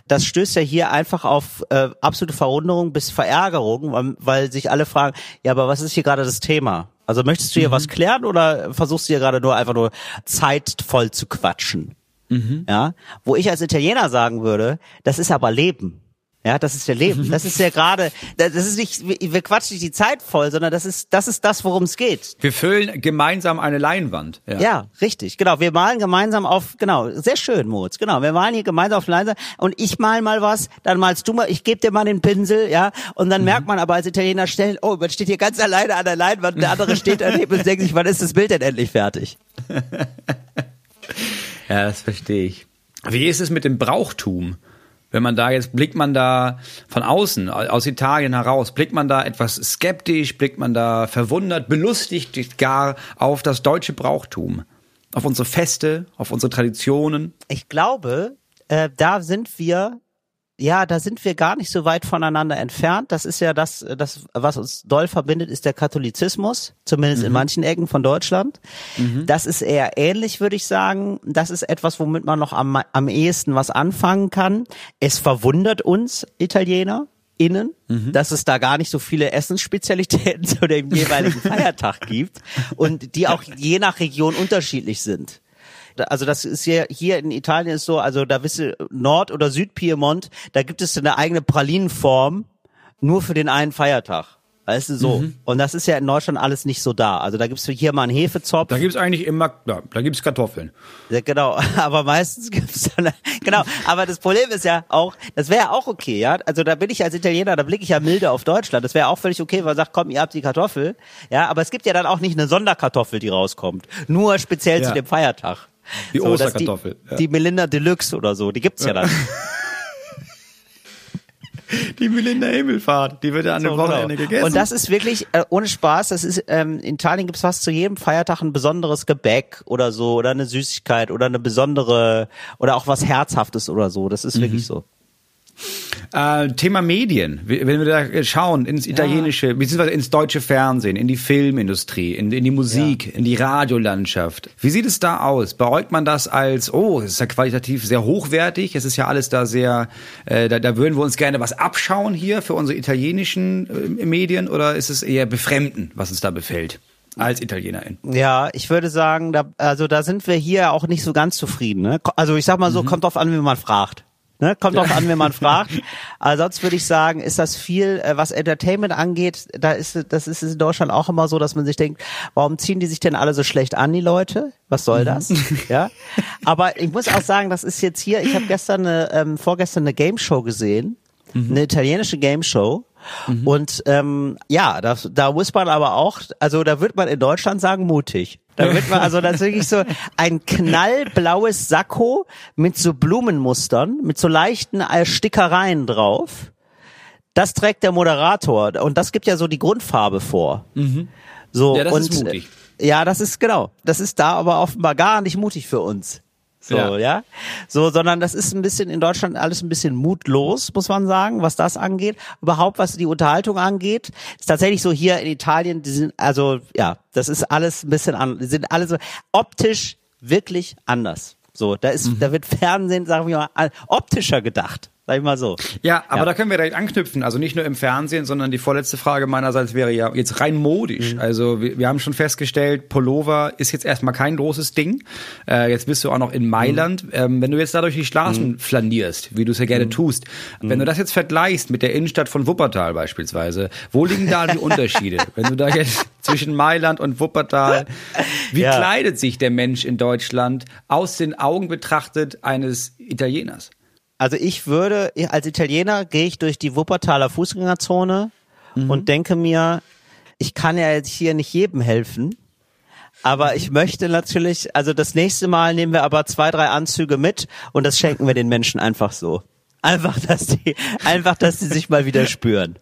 Das stößt ja hier einfach auf äh, absolute Verwunderung bis Verärgerung, weil, weil sich alle fragen, ja, aber was ist hier gerade das Thema? Also möchtest du hier mhm. was klären oder versuchst du hier gerade nur einfach nur zeitvoll zu quatschen? Mhm. Ja, wo ich als Italiener sagen würde, das ist aber Leben. Ja, das ist der Leben. Das ist ja gerade, das ist nicht, wir quatschen nicht die Zeit voll, sondern das ist, das ist das, worum es geht. Wir füllen gemeinsam eine Leinwand. Ja. ja, richtig, genau. Wir malen gemeinsam auf, genau, sehr schön, Moritz, genau. Wir malen hier gemeinsam auf Leinwand und ich mal mal was, dann malst du mal, ich gebe dir mal den Pinsel, ja, und dann mhm. merkt man aber als Italiener schnell, oh, man steht hier ganz alleine an der Leinwand, und der andere steht daneben und denkt sich, wann ist das Bild denn endlich fertig? ja, das verstehe ich. Wie ist es mit dem Brauchtum? Wenn man da jetzt, blickt man da von außen, aus Italien heraus, blickt man da etwas skeptisch, blickt man da verwundert, belustigt gar auf das deutsche Brauchtum, auf unsere Feste, auf unsere Traditionen? Ich glaube, äh, da sind wir ja, da sind wir gar nicht so weit voneinander entfernt. Das ist ja das, das was uns doll verbindet, ist der Katholizismus, zumindest mhm. in manchen Ecken von Deutschland. Mhm. Das ist eher ähnlich, würde ich sagen. Das ist etwas, womit man noch am, am ehesten was anfangen kann. Es verwundert uns Italiener, innen, mhm. dass es da gar nicht so viele Essensspezialitäten zu dem jeweiligen Feiertag gibt und die auch je nach Region unterschiedlich sind also das ist hier, hier in Italien ist so, also da wisst ihr, Nord- oder Südpiemont, da gibt es eine eigene Pralinenform nur für den einen Feiertag. Weißt du, so. Mhm. Und das ist ja in Deutschland alles nicht so da. Also da gibt's hier mal einen Hefezopf. Da gibt's eigentlich immer, ja, da gibt's Kartoffeln. Ja, genau. Aber meistens gibt's dann, genau. Aber das Problem ist ja auch, das wäre ja auch okay, ja. Also da bin ich als Italiener, da blicke ich ja milde auf Deutschland. Das wäre auch völlig okay, weil man sagt, komm, ihr habt die Kartoffel. Ja, aber es gibt ja dann auch nicht eine Sonderkartoffel, die rauskommt. Nur speziell ja. zu dem Feiertag. Die so, Osterkartoffel. Die, ja. die Melinda Deluxe oder so, die gibt's ja, ja dann. die Melinda Himmelfahrt, die wird ja an dem so, genau. Wochenende genau. gegessen. Und das ist wirklich äh, ohne Spaß. Das ist ähm, in Italien gibt's fast zu jedem Feiertag ein besonderes Gebäck oder so oder eine Süßigkeit oder eine besondere oder auch was Herzhaftes oder so. Das ist mhm. wirklich so. Äh, Thema Medien, wenn wir da schauen ins italienische, ja. beziehungsweise ins deutsche Fernsehen, in die Filmindustrie, in, in die Musik, ja. in die Radiolandschaft. Wie sieht es da aus? Beäugt man das als, oh, es ist ja qualitativ sehr hochwertig, es ist ja alles da sehr, äh, da, da würden wir uns gerne was abschauen hier für unsere italienischen äh, Medien oder ist es eher befremden, was uns da befällt? als Italienerin. Ja, ich würde sagen, da, also da sind wir hier auch nicht so ganz zufrieden. Ne? Also ich sag mal so, mhm. kommt drauf an, wie man fragt. Ne? Kommt drauf an, wenn man fragt. Aber sonst würde ich sagen, ist das viel, äh, was Entertainment angeht, da ist, das ist in Deutschland auch immer so, dass man sich denkt, warum ziehen die sich denn alle so schlecht an, die Leute? Was soll das? ja. Aber ich muss auch sagen, das ist jetzt hier, ich habe gestern eine, ähm, vorgestern eine Game Show gesehen, mhm. eine italienische Game Show Mhm. Und ähm, ja, da, da muss man aber auch, also da wird man in Deutschland sagen, mutig. Da wird man, also das ist wirklich so ein knallblaues Sakko mit so Blumenmustern, mit so leichten Stickereien drauf. Das trägt der Moderator und das gibt ja so die Grundfarbe vor. Mhm. So, ja, das und, ist mutig. Ja, das ist genau. Das ist da aber offenbar gar nicht mutig für uns. So, ja. ja. So, sondern das ist ein bisschen in Deutschland alles ein bisschen mutlos, muss man sagen, was das angeht. Überhaupt, was die Unterhaltung angeht. Ist tatsächlich so hier in Italien, die sind, also, ja, das ist alles ein bisschen an, die sind alle so optisch wirklich anders. So, da ist, mhm. da wird Fernsehen, sagen wir mal, optischer gedacht. Sag ich mal so. Ja, aber ja. da können wir direkt anknüpfen. Also nicht nur im Fernsehen, sondern die vorletzte Frage meinerseits wäre ja jetzt rein modisch. Mhm. Also wir, wir, haben schon festgestellt, Pullover ist jetzt erstmal kein großes Ding. Äh, jetzt bist du auch noch in Mailand. Mhm. Ähm, wenn du jetzt da durch die Straßen mhm. flanierst, wie du es ja gerne mhm. tust, wenn du mhm. das jetzt vergleichst mit der Innenstadt von Wuppertal beispielsweise, wo liegen da die Unterschiede? wenn du da jetzt zwischen Mailand und Wuppertal, wie ja. kleidet sich der Mensch in Deutschland aus den Augen betrachtet eines Italieners? Also ich würde, als Italiener gehe ich durch die Wuppertaler Fußgängerzone mhm. und denke mir, ich kann ja jetzt hier nicht jedem helfen. Aber ich möchte natürlich, also das nächste Mal nehmen wir aber zwei, drei Anzüge mit und das schenken wir den Menschen einfach so. Einfach, dass die, einfach, dass sie sich mal wieder spüren.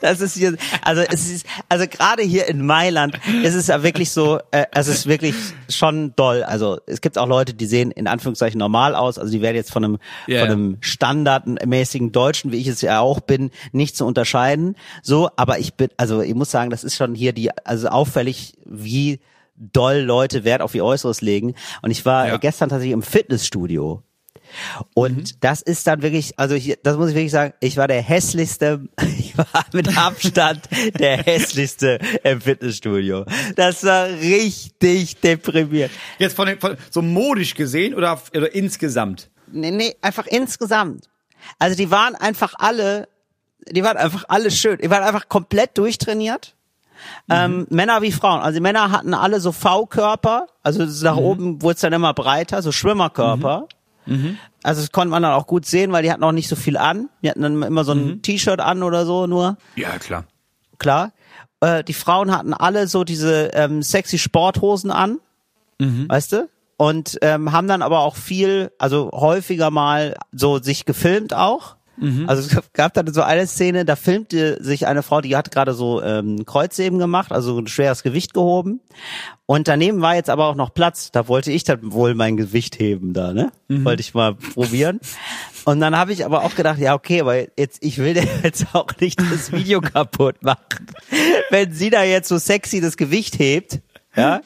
Das ist hier, also es ist, also gerade hier in Mailand ist es ja wirklich so, äh, es ist wirklich schon doll. Also es gibt auch Leute, die sehen in Anführungszeichen normal aus, also die werden jetzt von einem, yeah. von einem standardmäßigen Deutschen, wie ich es ja auch bin, nicht zu unterscheiden. So, aber ich bin, also ich muss sagen, das ist schon hier die, also auffällig, wie doll Leute Wert auf ihr Äußeres legen. Und ich war ja. gestern tatsächlich im Fitnessstudio und mhm. das ist dann wirklich, also hier, das muss ich wirklich sagen, ich war der hässlichste, ich war mit Abstand der hässlichste im Fitnessstudio. Das war richtig deprimiert. Jetzt von, von so modisch gesehen oder, oder insgesamt? Nee, nee, einfach insgesamt. Also die waren einfach alle, die waren einfach alle schön. Die waren einfach komplett durchtrainiert. Mhm. Ähm, Männer wie Frauen. Also die Männer hatten alle so V-Körper, also nach mhm. oben wurde es dann immer breiter, so Schwimmerkörper. Mhm. Also das konnte man dann auch gut sehen, weil die hatten auch nicht so viel an. Die hatten dann immer so ein mhm. T-Shirt an oder so nur. Ja, klar. Klar. Äh, die Frauen hatten alle so diese ähm, sexy Sporthosen an. Mhm. Weißt du? Und ähm, haben dann aber auch viel, also häufiger mal so sich gefilmt auch. Mhm. Also es gab dann so eine Szene, da filmte sich eine Frau, die hat gerade so ähm, Kreuzheben gemacht, also ein schweres Gewicht gehoben. Und daneben war jetzt aber auch noch Platz. Da wollte ich dann wohl mein Gewicht heben da, ne? Mhm. Wollte ich mal probieren. Und dann habe ich aber auch gedacht, ja okay, weil jetzt ich will jetzt auch nicht das Video kaputt machen. Wenn sie da jetzt so sexy das Gewicht hebt, ja,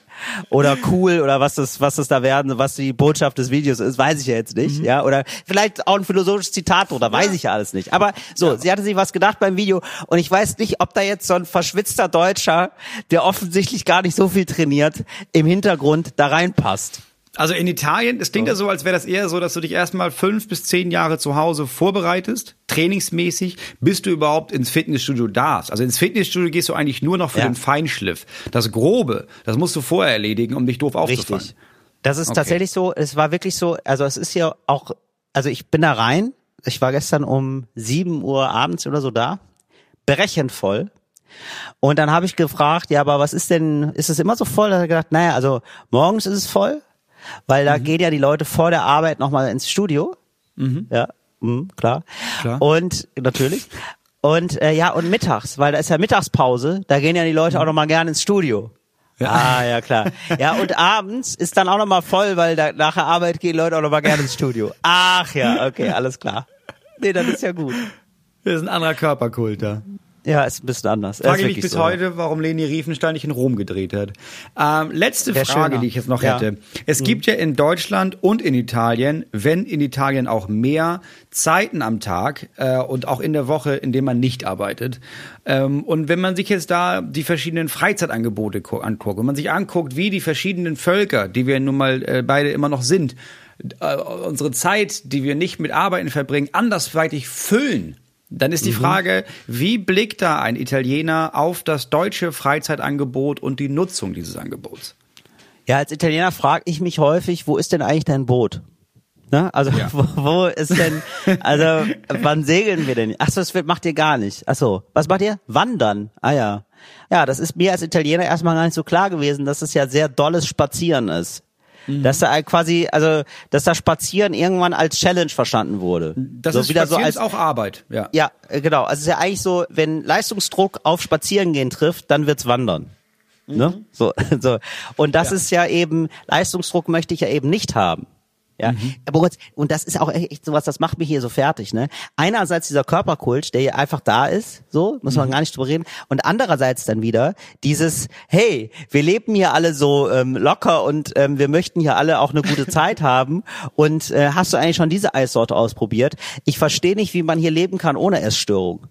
oder cool oder was das, was das da werden, was die Botschaft des Videos ist, weiß ich ja jetzt nicht, mhm. ja, oder vielleicht auch ein philosophisches Zitat oder weiß ich ja alles nicht. Aber so, ja. sie hatte sich was gedacht beim Video und ich weiß nicht, ob da jetzt so ein verschwitzter Deutscher, der offensichtlich gar nicht so viel trainiert, im Hintergrund da reinpasst. Also in Italien, es klingt ja so, als wäre das eher so, dass du dich erstmal fünf bis zehn Jahre zu Hause vorbereitest, trainingsmäßig, bis du überhaupt ins Fitnessstudio darfst. Also ins Fitnessstudio gehst du eigentlich nur noch für ja. den Feinschliff. Das Grobe, das musst du vorher erledigen, um dich doof aufzufallen. Richtig. Das ist okay. tatsächlich so, es war wirklich so, also es ist ja auch, also ich bin da rein, ich war gestern um sieben Uhr abends oder so da, berechend voll, und dann habe ich gefragt, ja, aber was ist denn, ist es immer so voll? Da hat er gedacht, naja, also morgens ist es voll, weil da mhm. gehen ja die Leute vor der Arbeit nochmal ins Studio. Mhm. Ja, mh, klar. klar. Und natürlich. Und äh, ja, und mittags, weil da ist ja Mittagspause, da gehen ja die Leute mhm. auch nochmal gerne ins Studio. Ja. Ah, ja, klar. Ja, und abends ist dann auch nochmal voll, weil da, nach der Arbeit gehen Leute auch nochmal gerne ins Studio. Ach ja, okay, alles klar. Nee, das ist ja gut. Das ist ein anderer Körperkult da. Ja, ist ein bisschen anders. Frage mich bis so. heute, warum Leni Riefenstahl nicht in Rom gedreht hat. Ähm, letzte Frage, schöner. die ich jetzt noch ja. hätte. Es mhm. gibt ja in Deutschland und in Italien, wenn in Italien auch mehr Zeiten am Tag äh, und auch in der Woche, in denen man nicht arbeitet. Ähm, und wenn man sich jetzt da die verschiedenen Freizeitangebote anguckt, wenn man sich anguckt, wie die verschiedenen Völker, die wir nun mal äh, beide immer noch sind, äh, unsere Zeit, die wir nicht mit Arbeiten verbringen, andersweitig füllen dann ist die mhm. Frage, wie blickt da ein Italiener auf das deutsche Freizeitangebot und die Nutzung dieses Angebots? Ja, als Italiener frage ich mich häufig, wo ist denn eigentlich dein Boot? Ne? Also ja. wo, wo ist denn, also wann segeln wir denn? Achso, das macht ihr gar nicht. Achso, was macht ihr? Wandern. Ah ja. Ja, das ist mir als Italiener erstmal gar nicht so klar gewesen, dass es ja sehr dolles Spazieren ist. Mhm. Dass da quasi, also, dass da Spazieren irgendwann als Challenge verstanden wurde. Das so ist wieder Spazieren so als, ist auch Arbeit, ja. Ja, äh, genau. Also es ist ja eigentlich so, wenn Leistungsdruck auf Spazierengehen trifft, dann wird's Wandern. Ne? Mhm. Ne? So, so. Und das ja. ist ja eben, Leistungsdruck möchte ich ja eben nicht haben. Ja, mhm. aber und das ist auch echt sowas, das macht mich hier so fertig, ne? Einerseits dieser Körperkult, der hier einfach da ist, so, muss man mhm. gar nicht drüber reden, und andererseits dann wieder dieses, hey, wir leben hier alle so ähm, locker und ähm, wir möchten hier alle auch eine gute Zeit haben und äh, hast du eigentlich schon diese Eissorte ausprobiert? Ich verstehe nicht, wie man hier leben kann ohne Essstörung.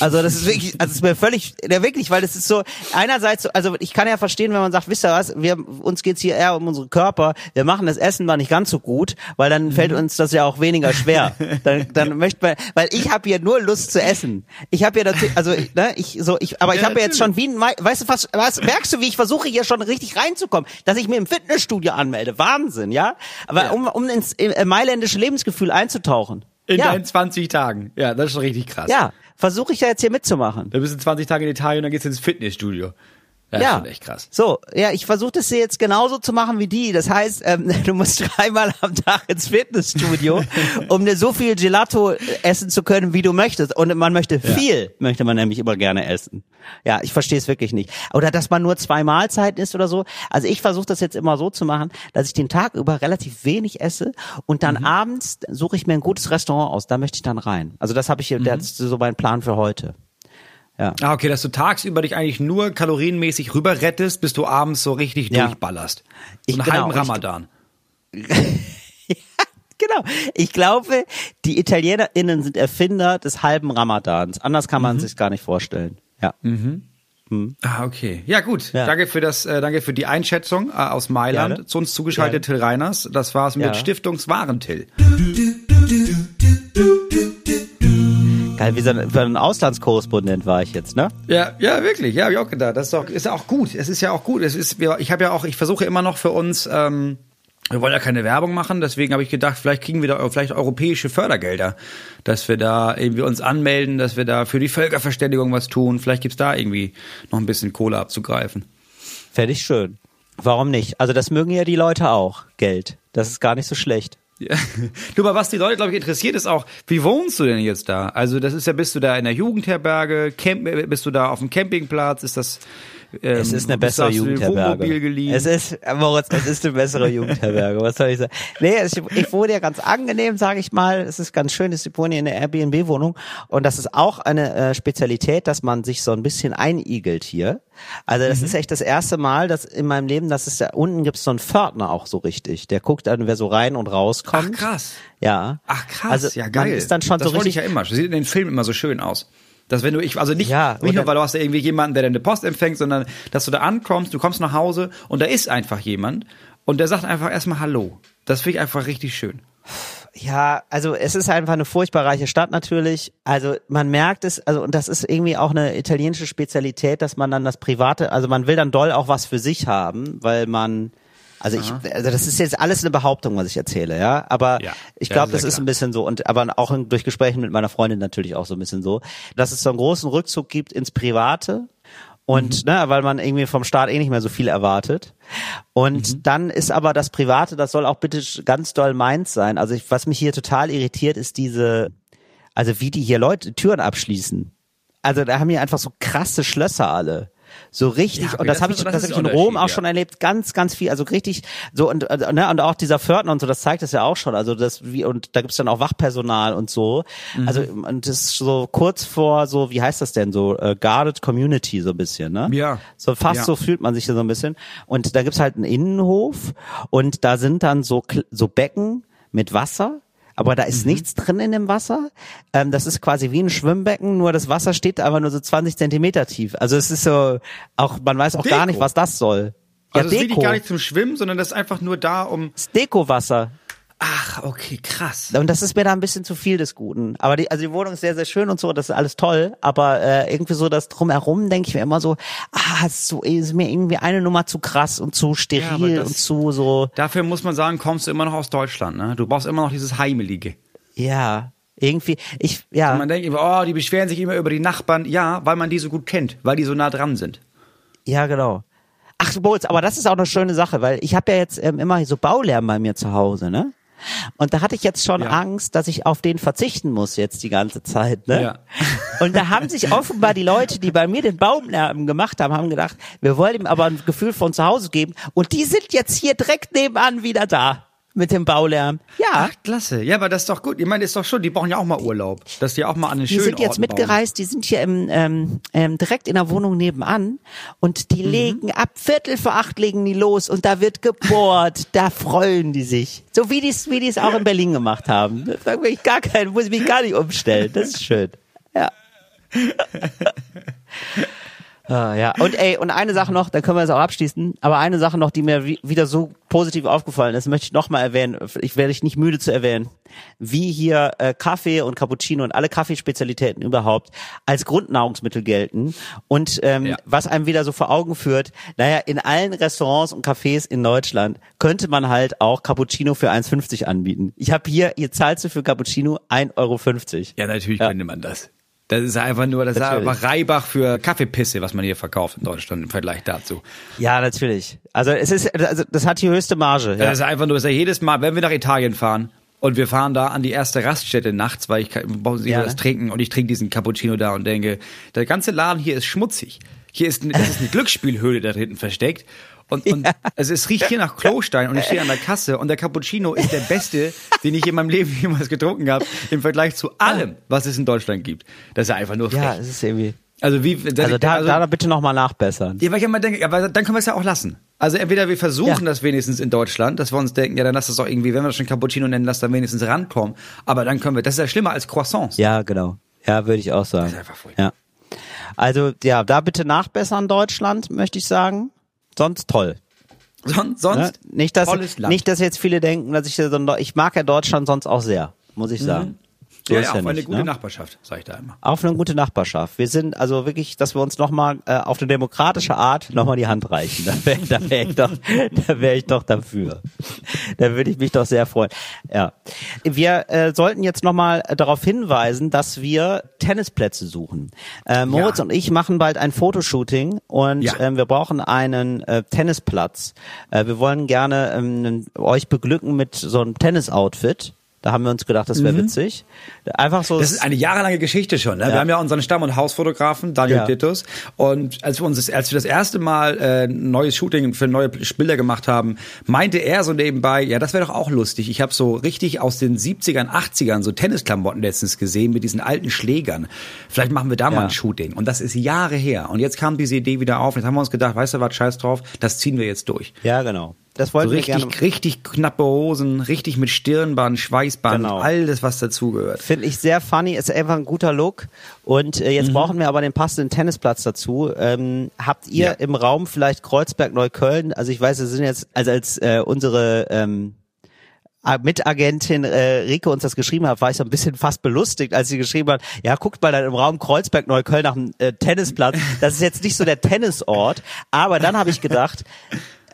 Also das ist wirklich, also es ist mir völlig, ja wirklich, weil das ist so, einerseits, also ich kann ja verstehen, wenn man sagt, wisst ihr was, wir, uns geht's hier eher um unsere Körper, wir machen das Essen mal nicht ganz so gut, weil dann fällt uns das ja auch weniger schwer. Dann, dann möchte man, weil ich habe hier nur Lust zu essen. Ich habe ja dazu, also ne, ich so, ich, aber ich ja, habe jetzt schon wie, ein, weißt du was, was, merkst du, wie ich versuche hier schon richtig reinzukommen, dass ich mir im Fitnessstudio anmelde, Wahnsinn, ja, aber ja. um, um ins äh, mailändische Lebensgefühl einzutauchen. In ja. deinen 20 Tagen. Ja, das ist schon richtig krass. Ja, versuche ich ja jetzt hier mitzumachen. Du bist in 20 Tagen in Italien und dann gehst du ins Fitnessstudio. Das ja, ist echt krass. So, ja, ich versuche das jetzt genauso zu machen wie die. Das heißt, ähm, du musst dreimal am Tag ins Fitnessstudio, um dir so viel Gelato essen zu können, wie du möchtest. Und man möchte ja. viel, möchte man nämlich immer gerne essen. Ja, ich verstehe es wirklich nicht. Oder dass man nur zwei Mahlzeiten isst oder so. Also ich versuche das jetzt immer so zu machen, dass ich den Tag über relativ wenig esse und dann mhm. abends suche ich mir ein gutes Restaurant aus. Da möchte ich dann rein. Also das habe ich, mhm. das ist so mein Plan für heute. Ja. Ah, okay, dass du tagsüber dich eigentlich nur kalorienmäßig rüber rettest, bis du abends so richtig ja. durchballerst. So ich, einen genau, halben Ramadan. Ich, genau. Ich glaube, die ItalienerInnen sind Erfinder des halben Ramadans. Anders kann man mhm. sich gar nicht vorstellen. Ja. Mhm. Mhm. Ah, okay. Ja, gut. Ja. Danke für das, äh, danke für die Einschätzung äh, aus Mailand. Ja, Zu uns zugeschaltet ja. Till Reiners. Das war's mit Stiftungswaren Till. Geil, wie so ein, wie ein Auslandskorrespondent war ich jetzt, ne? Ja, ja, wirklich. Ja, habe ich auch gedacht. Das ist doch, ist ja auch gut. Es ist ja auch gut. Es ist, ich habe ja auch, ich versuche immer noch für uns, ähm, wir wollen ja keine Werbung machen, deswegen habe ich gedacht, vielleicht kriegen wir da vielleicht europäische Fördergelder, dass wir da irgendwie uns anmelden, dass wir da für die Völkerverständigung was tun. Vielleicht gibt's da irgendwie noch ein bisschen Kohle abzugreifen. Fände ich schön. Warum nicht? Also das mögen ja die Leute auch, Geld. Das ist gar nicht so schlecht. Ja. Du, aber was die Leute, glaube ich, interessiert, ist auch, wie wohnst du denn jetzt da? Also, das ist ja, bist du da in der Jugendherberge, Camp, bist du da auf dem Campingplatz, ist das, ähm, es ist eine bessere Jugendherberge. Es ist, Moritz, es ist eine bessere Jugendherberge. Was soll ich sagen? Nee, ich, ich wohne ja ganz angenehm, sage ich mal. Es ist ganz schön, ich wohne hier in der Airbnb-Wohnung. Und das ist auch eine äh, Spezialität, dass man sich so ein bisschen einigelt hier. Also das mhm. ist echt das erste Mal, dass in meinem Leben, dass es da unten gibt so einen Pförtner auch so richtig. Der guckt dann, wer so rein und rauskommt. Ach krass. Ja. Ach krass. Also ja geil. ist dann schon das so richtig. ich ja immer. Sieht in den Filmen immer so schön aus. Dass wenn du, ich, also nicht, ja, nicht nur, weil du hast ja irgendwie jemanden, der deine Post empfängt, sondern dass du da ankommst, du kommst nach Hause und da ist einfach jemand und der sagt einfach erstmal Hallo. Das finde ich einfach richtig schön. Ja, also es ist einfach eine furchtbar reiche Stadt natürlich. Also man merkt es, also und das ist irgendwie auch eine italienische Spezialität, dass man dann das Private, also man will dann doll auch was für sich haben, weil man also ich, also das ist jetzt alles eine Behauptung, was ich erzähle, ja. Aber ja, ich glaube, ja, das ist klar. ein bisschen so und aber auch durch Gespräche mit meiner Freundin natürlich auch so ein bisschen so, dass es so einen großen Rückzug gibt ins Private und mhm. ne, weil man irgendwie vom Staat eh nicht mehr so viel erwartet. Und mhm. dann ist aber das Private, das soll auch bitte ganz doll meins sein. Also ich, was mich hier total irritiert, ist diese, also wie die hier Leute Türen abschließen. Also da haben die einfach so krasse Schlösser alle. So richtig, ja, und das, habe ich, das, hab ich in Rom auch schon erlebt, ganz, ganz viel, also richtig, so und, äh, ne, und auch dieser Pförtner und so, das zeigt es ja auch schon, also das, wie, und da gibt's dann auch Wachpersonal und so, mhm. also, und das ist so kurz vor so, wie heißt das denn, so, äh, guarded community so ein bisschen, ne? Ja. So fast ja. so fühlt man sich so ein bisschen und da gibt's halt einen Innenhof und da sind dann so, so Becken mit Wasser, aber da ist mhm. nichts drin in dem Wasser. Ähm, das ist quasi wie ein Schwimmbecken, nur das Wasser steht aber nur so 20 Zentimeter tief. Also es ist so, auch man weiß auch Deko. gar nicht, was das soll. Ja, also es ist gar nicht zum Schwimmen, sondern das ist einfach nur da, um. Das Deko-Wasser. Ach, okay, krass. Und das ist mir da ein bisschen zu viel des Guten. Aber die, also die Wohnung ist sehr, sehr schön und so, das ist alles toll. Aber äh, irgendwie so das drumherum denke ich mir immer so, ah, ist, so, ist mir irgendwie eine Nummer zu krass und zu steril ja, das, und zu so. Dafür muss man sagen, kommst du immer noch aus Deutschland, ne? Du brauchst immer noch dieses Heimelige. Ja, irgendwie, ich, ja. Und man denkt immer, oh, die beschweren sich immer über die Nachbarn. Ja, weil man die so gut kennt, weil die so nah dran sind. Ja, genau. Ach, Bolz, aber das ist auch eine schöne Sache, weil ich habe ja jetzt ähm, immer so Baulärm bei mir zu Hause, ne? Und da hatte ich jetzt schon ja. Angst, dass ich auf den verzichten muss jetzt die ganze Zeit. Ne? Ja. Und da haben sich offenbar die Leute, die bei mir den Baumlärm gemacht haben, haben gedacht, wir wollen ihm aber ein Gefühl von zu Hause geben. Und die sind jetzt hier direkt nebenan wieder da mit dem Baulärm. Ja. Ach, klasse. Ja, aber das ist doch gut. Ich meine, ist doch schon, die brauchen ja auch mal Urlaub. Dass die auch mal an den schönen Die sind jetzt Orten mitgereist, bauen. die sind hier im, ähm, ähm, direkt in der Wohnung nebenan und die mhm. legen ab Viertel vor acht legen die los und da wird gebohrt. da freuen die sich. So wie die es wie die's auch in Berlin gemacht haben. Da ich gar keinen, muss ich mich gar nicht umstellen. Das ist schön. Ja. Ah, ja, und ey, und eine Sache noch, dann können wir es auch abschließen, aber eine Sache noch, die mir wieder so positiv aufgefallen ist, möchte ich nochmal erwähnen, ich werde ich nicht müde zu erwähnen, wie hier äh, Kaffee und Cappuccino und alle Kaffeespezialitäten überhaupt als Grundnahrungsmittel gelten und ähm, ja. was einem wieder so vor Augen führt, naja, in allen Restaurants und Cafés in Deutschland könnte man halt auch Cappuccino für 1,50 anbieten. Ich habe hier, zahlst du für Cappuccino 1,50 Euro. Ja, natürlich ja. könnte man das. Das ist einfach nur, das natürlich. ist einfach Reibach für Kaffeepisse, was man hier verkauft in Deutschland im Vergleich dazu. Ja, natürlich. Also es ist, also das hat die höchste Marge. Ja. Das ist einfach nur, das ist ja jedes Mal, wenn wir nach Italien fahren und wir fahren da an die erste Raststätte nachts, weil ich brauche ja, was trinken und ich trinke diesen Cappuccino da und denke, der ganze Laden hier ist schmutzig. Hier ist, das ist eine Glücksspielhöhle da hinten versteckt und, und ja. also es riecht hier nach Klostein und ich stehe an der Kasse und der Cappuccino ist der beste, den ich in meinem Leben jemals getrunken habe, im Vergleich zu allem, was es in Deutschland gibt. Das ist ja einfach nur frech. Ja, es ist irgendwie. Also wie, also da, also, da bitte nochmal nachbessern. Ja, weil ich immer denke, aber dann können wir es ja auch lassen. Also entweder wir versuchen ja. das wenigstens in Deutschland, dass wir uns denken, ja, dann lass das doch irgendwie, wenn wir das schon Cappuccino nennen, lass dann wenigstens rankommen. Aber dann können wir, das ist ja schlimmer als Croissants. Ja, genau. Ja, würde ich auch sagen. Das ist einfach furchtbar. Ja. Also, ja, da bitte nachbessern Deutschland, möchte ich sagen. Sonst toll. Son sonst ne? nicht, dass, nicht, dass jetzt viele denken, dass ich, ich mag ja Deutschland sonst auch sehr, muss ich mhm. sagen. Mhm. So ja, ja, auf ja nicht, eine gute ne? Nachbarschaft, sage ich da immer. Auf eine gute Nachbarschaft. Wir sind also wirklich, dass wir uns nochmal äh, auf eine demokratische Art nochmal die Hand reichen. Da wäre da wär ich doch, da wäre ich doch dafür. Da würde ich mich doch sehr freuen. Ja, wir äh, sollten jetzt nochmal darauf hinweisen, dass wir Tennisplätze suchen. Äh, Moritz ja. und ich machen bald ein Fotoshooting und ja. äh, wir brauchen einen äh, Tennisplatz. Äh, wir wollen gerne ähm, euch beglücken mit so einem Tennisoutfit. Da haben wir uns gedacht, das wäre mhm. witzig. Einfach so. Das ist eine jahrelange Geschichte schon. Ne? Ja. Wir haben ja unseren Stamm- und Hausfotografen Daniel ja. Titus und als wir uns, das, als wir das erste Mal äh, neues Shooting für neue Bilder gemacht haben, meinte er so nebenbei, ja, das wäre doch auch lustig. Ich habe so richtig aus den 70ern, 80ern so Tennisklamotten letztens gesehen mit diesen alten Schlägern. Vielleicht machen wir da ja. mal ein Shooting. Und das ist Jahre her. Und jetzt kam diese Idee wieder auf. Jetzt haben wir uns gedacht, weißt du was, scheiß drauf, das ziehen wir jetzt durch. Ja, genau. Das wollten so richtig, wir gerne. richtig knappe Hosen, richtig mit Stirnband, Schweißband, genau. alles was dazugehört. Finde ich sehr funny, ist einfach ein guter Look. Und äh, jetzt mhm. brauchen wir aber den passenden Tennisplatz dazu. Ähm, habt ihr ja. im Raum vielleicht Kreuzberg, Neukölln? Also ich weiß, wir sind jetzt, also als äh, unsere ähm, Mitagentin äh, Rike uns das geschrieben hat, war ich so ein bisschen fast belustigt, als sie geschrieben hat, ja, guckt mal dann im Raum Kreuzberg, Neukölln nach einem äh, Tennisplatz. Das ist jetzt nicht so der Tennisort, aber dann habe ich gedacht,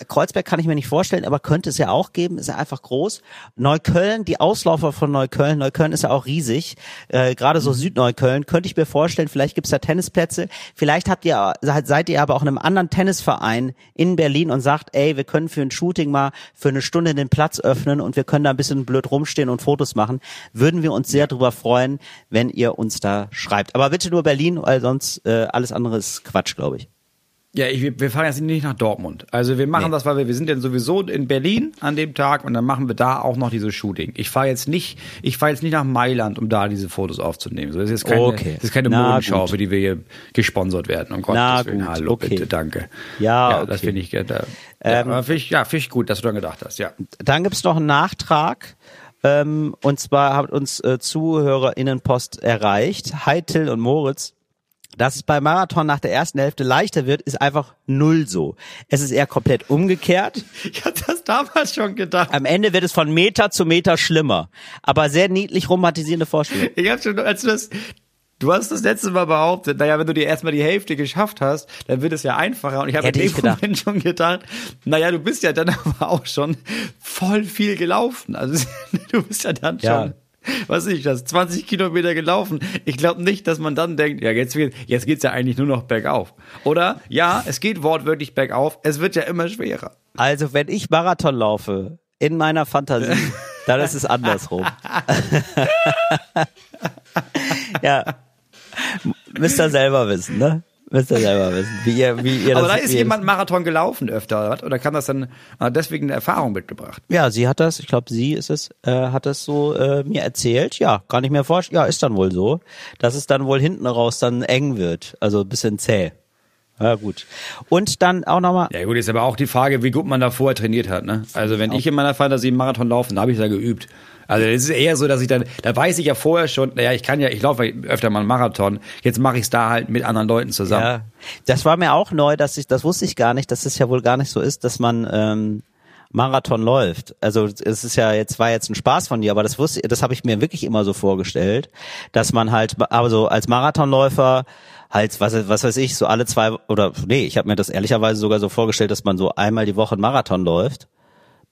Kreuzberg kann ich mir nicht vorstellen, aber könnte es ja auch geben, ist ja einfach groß. Neukölln, die Auslaufer von Neukölln, Neukölln ist ja auch riesig, äh, gerade so mhm. Südneukölln, könnte ich mir vorstellen, vielleicht gibt's da Tennisplätze, vielleicht habt ihr, seid ihr aber auch in einem anderen Tennisverein in Berlin und sagt, ey, wir können für ein Shooting mal für eine Stunde den Platz öffnen und wir können da ein bisschen blöd rumstehen und Fotos machen, würden wir uns sehr drüber freuen, wenn ihr uns da schreibt. Aber bitte nur Berlin, weil sonst äh, alles andere ist Quatsch, glaube ich. Ja, ich, wir fahren jetzt nicht nach Dortmund. Also wir machen nee. das, weil wir, wir sind ja sowieso in Berlin an dem Tag und dann machen wir da auch noch dieses Shooting. Ich fahre jetzt nicht, ich fahre jetzt nicht nach Mailand, um da diese Fotos aufzunehmen. So, das ist keine, okay. das ist keine Modenschau, für die wir hier gesponsert werden. Um Gottes Willen. Hallo, okay. bitte, danke. Ja, ja okay. das finde ich, da, ähm, ja, finde ich, ja, find ich gut, dass du daran gedacht hast, ja. Dann gibt's noch einen Nachtrag. Ähm, und zwar hat uns äh, ZuhörerInnenpost erreicht. Hi Till und Moritz. Dass es beim Marathon nach der ersten Hälfte leichter wird, ist einfach null so. Es ist eher komplett umgekehrt. Ich hatte das damals schon gedacht. Am Ende wird es von Meter zu Meter schlimmer. Aber sehr niedlich romantisierende Vorstellung. Ich hab schon, als du das, Du hast das letzte Mal behauptet, naja, wenn du dir erstmal die Hälfte geschafft hast, dann wird es ja einfacher. Und ich habe in dem Moment schon gedacht, naja, du bist ja dann aber auch schon voll viel gelaufen. Also du bist ja dann ja. schon was ich das, 20 Kilometer gelaufen. Ich glaube nicht, dass man dann denkt, ja, jetzt, jetzt geht's ja eigentlich nur noch bergauf. Oder, ja, es geht wortwörtlich bergauf, es wird ja immer schwerer. Also, wenn ich Marathon laufe, in meiner Fantasie, dann ist es andersrum. ja. Müsst ihr selber wissen, ne? Müsst ihr selber wissen, wie ihr, wie ihr Aber das, da ist jemand Marathon gelaufen öfter, oder? Oder kann das dann deswegen eine Erfahrung mitgebracht? Ja, sie hat das, ich glaube, sie ist es, äh, hat das so äh, mir erzählt. Ja, kann ich mir vorstellen. Ja, ist dann wohl so, dass es dann wohl hinten raus dann eng wird, also ein bisschen zäh. Ja, gut. Und dann auch nochmal. Ja, gut, ist aber auch die Frage, wie gut man da vorher trainiert hat, ne? Also, wenn ich in meiner Fantasie einen Marathon laufe, dann habe ich da geübt. Also es ist eher so, dass ich dann, da weiß ich ja vorher schon, naja, ich kann ja, ich laufe öfter mal einen Marathon, jetzt mache ich es da halt mit anderen Leuten zusammen. Ja, das war mir auch neu, dass ich, das wusste ich gar nicht, dass es ja wohl gar nicht so ist, dass man ähm, Marathon läuft. Also es ist ja jetzt war jetzt ein Spaß von dir, aber das wusste, das habe ich mir wirklich immer so vorgestellt, dass man halt, also als Marathonläufer halt, was, was weiß ich, so alle zwei oder nee, ich habe mir das ehrlicherweise sogar so vorgestellt, dass man so einmal die Woche einen Marathon läuft,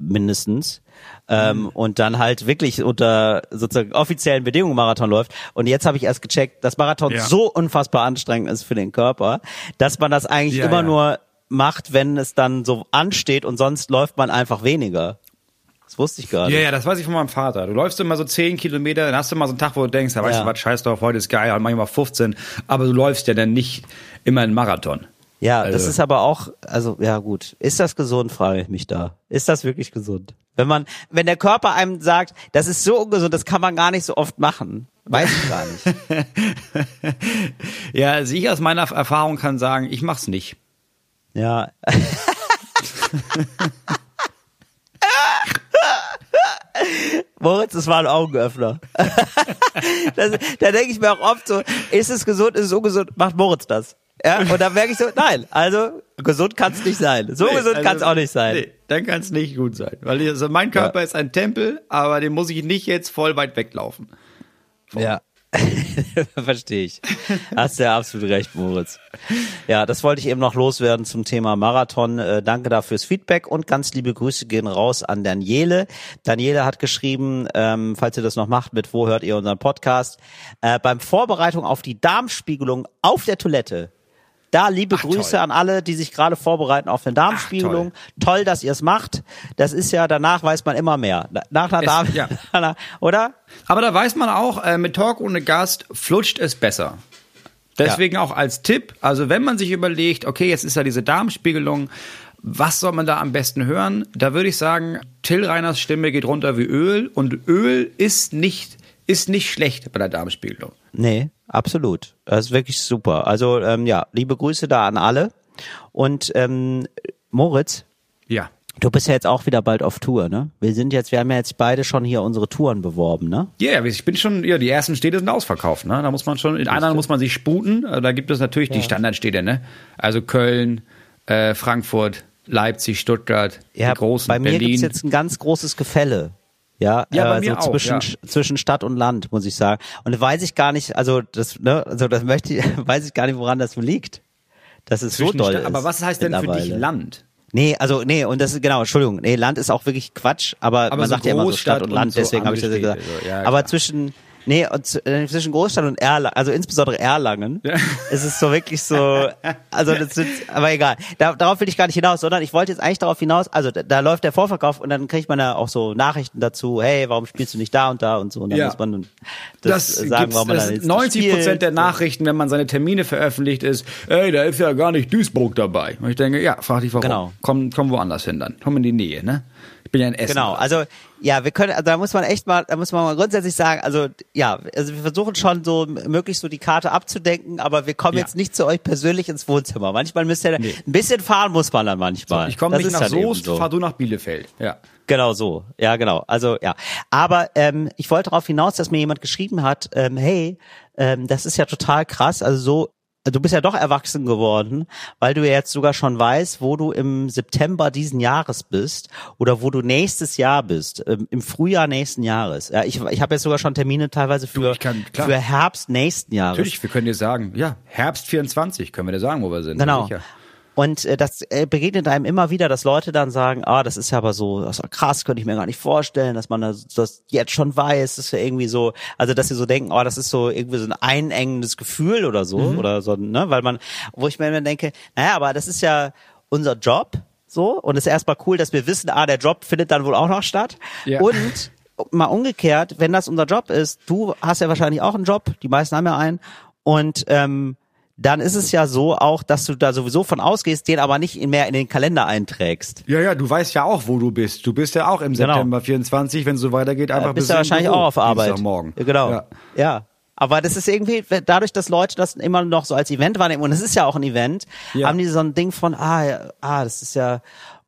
mindestens ähm, mhm. und dann halt wirklich unter sozusagen offiziellen Bedingungen Marathon läuft. Und jetzt habe ich erst gecheckt, dass Marathon ja. so unfassbar anstrengend ist für den Körper, dass man das eigentlich ja, immer ja. nur macht, wenn es dann so ansteht und sonst läuft man einfach weniger. Das wusste ich gar nicht. Ja, ja, das weiß ich von meinem Vater. Du läufst immer so 10 Kilometer, dann hast du mal so einen Tag, wo du denkst, ja, weißt du was, scheiß drauf, heute ist geil, manchmal 15, aber du läufst ja dann nicht immer einen Marathon. Ja, also. das ist aber auch, also ja gut. Ist das gesund, frage ich mich da. Ist das wirklich gesund? Wenn man, wenn der Körper einem sagt, das ist so ungesund, das kann man gar nicht so oft machen. Weiß ich gar nicht. ja, also ich aus meiner Erfahrung kann sagen, ich mach's nicht. Ja. Moritz, das war ein Augenöffner. das, da denke ich mir auch oft so, ist es gesund, ist es ungesund, macht Moritz das. Ja, und dann merke ich so, nein, also gesund kann es nicht sein. So nee, gesund also, kann es auch nicht sein. Nee, dann kann es nicht gut sein. Weil also mein Körper ja. ist ein Tempel, aber den muss ich nicht jetzt voll weit weglaufen. Voll. Ja. Verstehe ich. Hast ja absolut recht, Moritz. Ja, das wollte ich eben noch loswerden zum Thema Marathon. Äh, danke dafür fürs Feedback und ganz liebe Grüße gehen raus an Daniele. Daniele hat geschrieben, ähm, falls ihr das noch macht, mit wo hört ihr unseren Podcast? Äh, beim Vorbereitung auf die Darmspiegelung auf der Toilette da liebe Ach, Grüße toll. an alle, die sich gerade vorbereiten auf eine Darmspiegelung. Ach, toll. toll. dass ihr es macht. Das ist ja, danach weiß man immer mehr. Nach einer Darm, ja. oder? Aber da weiß man auch, äh, mit Talk ohne Gast flutscht es besser. Deswegen ja. auch als Tipp, also wenn man sich überlegt, okay, jetzt ist ja diese Darmspiegelung, was soll man da am besten hören? Da würde ich sagen, Till Reiners Stimme geht runter wie Öl und Öl ist nicht, ist nicht schlecht bei der Darmspiegelung. Nee, absolut. Das ist wirklich super. Also ähm, ja, liebe Grüße da an alle. Und ähm, Moritz. Ja. Du bist ja jetzt auch wieder bald auf Tour, ne? Wir sind jetzt, wir haben ja jetzt beide schon hier unsere Touren beworben, ne? Ja, yeah, ich bin schon, ja, die ersten Städte sind ausverkauft, ne? Da muss man schon, in anderen muss man sich sputen. Da gibt es natürlich ja. die Standardstädte, ne? Also Köln, äh, Frankfurt, Leipzig, Stuttgart, ja, die großen, bei mir Berlin. gibt's jetzt ein ganz großes Gefälle. Ja, ja äh, so auch, zwischen, ja. zwischen Stadt und Land, muss ich sagen. Und weiß ich gar nicht, also das, ne, also das möchte ich, weiß ich gar nicht, woran das liegt. Das ist zwischen so doll. Stadt, aber was heißt denn für dich Land? Nee, also nee, und das ist genau, Entschuldigung, nee, Land ist auch wirklich Quatsch, aber, aber man so sagt ja immer so Stadt und Land, und so deswegen habe ich das gesagt. So, ja, aber zwischen Nee, und äh, zwischen Großstadt und Erlangen, also insbesondere Erlangen, ja. ist es so wirklich so, also das sind, aber egal. Da, darauf will ich gar nicht hinaus, sondern ich wollte jetzt eigentlich darauf hinaus, also da, da läuft der Vorverkauf und dann kriegt man ja auch so Nachrichten dazu, hey, warum spielst du nicht da und da und so und dann ja. muss man das, das sagen, warum man das dann 90 Prozent der Nachrichten, wenn man seine Termine veröffentlicht, ist, ey, da ist ja gar nicht Duisburg dabei. Und ich denke, ja, frag dich warum. Genau. Komm, komm woanders hin dann. Komm in die Nähe, ne? Bin ja in Essen. Genau, also ja, wir können, also da muss man echt mal, da muss man mal grundsätzlich sagen, also ja, also wir versuchen schon so möglichst so die Karte abzudenken, aber wir kommen ja. jetzt nicht zu euch persönlich ins Wohnzimmer. Manchmal müsst ihr, nee. ein bisschen fahren muss man dann manchmal. So, ich komme nicht nach Soest, so. fahr du nach Bielefeld. Ja. Genau so, ja genau. Also ja, aber ähm, ich wollte darauf hinaus, dass mir jemand geschrieben hat, ähm, hey, ähm, das ist ja total krass. Also so du bist ja doch erwachsen geworden, weil du ja jetzt sogar schon weißt, wo du im September diesen Jahres bist oder wo du nächstes Jahr bist, ähm, im Frühjahr nächsten Jahres. Ja, ich, ich habe jetzt sogar schon Termine teilweise für, kann, für Herbst nächsten Jahres. Natürlich, wir können dir sagen, ja, Herbst 24 können wir dir sagen, wo wir sind. Genau. Und äh, das äh, begegnet einem immer wieder, dass Leute dann sagen, ah, das ist ja aber so, das ist krass, könnte ich mir gar nicht vorstellen, dass man das, das jetzt schon weiß, das ist ja irgendwie so, also dass sie so denken, oh, das ist so irgendwie so ein einengendes Gefühl oder so, mhm. oder so, ne, weil man, wo ich mir immer denke, naja, aber das ist ja unser Job, so, und es ist erstmal cool, dass wir wissen, ah, der Job findet dann wohl auch noch statt. Ja. Und mal umgekehrt, wenn das unser Job ist, du hast ja wahrscheinlich auch einen Job, die meisten haben ja einen, und ähm, dann ist es ja so auch, dass du da sowieso von ausgehst, den aber nicht mehr in den Kalender einträgst. Ja, ja, du weißt ja auch, wo du bist. Du bist ja auch im genau. September 24, wenn es so weitergeht, einfach ja, bist du wahrscheinlich auch auf Arbeit. Morgen. Genau. Ja. ja. Aber das ist irgendwie, dadurch, dass Leute das immer noch so als Event wahrnehmen, und es ist ja auch ein Event, ja. haben die so ein Ding von, ah, ah, das ist ja,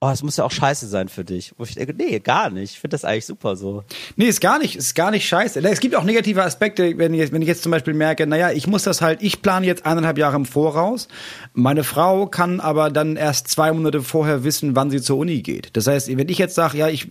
oh, es muss ja auch scheiße sein für dich. Wo ich denke, nee, gar nicht. Ich finde das eigentlich super so. Nee, ist gar nicht, ist gar nicht scheiße. Es gibt auch negative Aspekte, wenn ich, wenn ich jetzt zum Beispiel merke, naja, ich muss das halt, ich plane jetzt eineinhalb Jahre im Voraus. Meine Frau kann aber dann erst zwei Monate vorher wissen, wann sie zur Uni geht. Das heißt, wenn ich jetzt sage, ja, ich,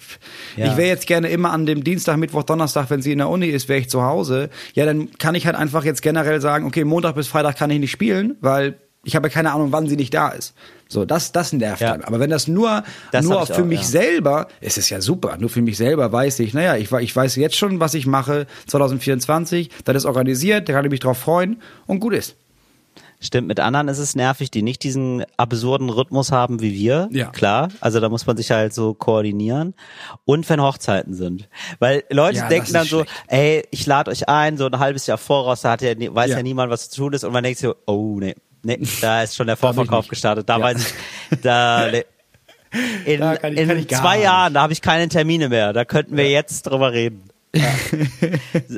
ja. ich wäre jetzt gerne immer an dem Dienstag, Mittwoch, Donnerstag, wenn sie in der Uni ist, wäre ich zu Hause. Ja, dann kann ich halt einfach jetzt generell sagen, okay, Montag bis Freitag kann ich nicht spielen, weil ich habe keine Ahnung, wann sie nicht da ist. So, das, das nervt ja. dann. Aber wenn das nur, das nur für auch, mich ja. selber, ist es ja super. Nur für mich selber weiß ich, naja, ich, ich weiß jetzt schon, was ich mache 2024. Das ist organisiert, da kann ich mich drauf freuen und gut ist. Stimmt, mit anderen ist es nervig, die nicht diesen absurden Rhythmus haben wie wir. Ja. Klar. Also da muss man sich halt so koordinieren. Und wenn Hochzeiten sind. Weil Leute ja, denken dann so, ey, ich lade euch ein, so ein halbes Jahr voraus, da hat ja, weiß ja. ja niemand, was zu tun ist. Und man denkt so, oh nee, Nee, da ist schon der Vorverkauf gestartet. Da ja. weiß ich, da in, da kann ich, in kann zwei nicht. Jahren, da habe ich keine Termine mehr. Da könnten wir ja. jetzt drüber reden. Ja.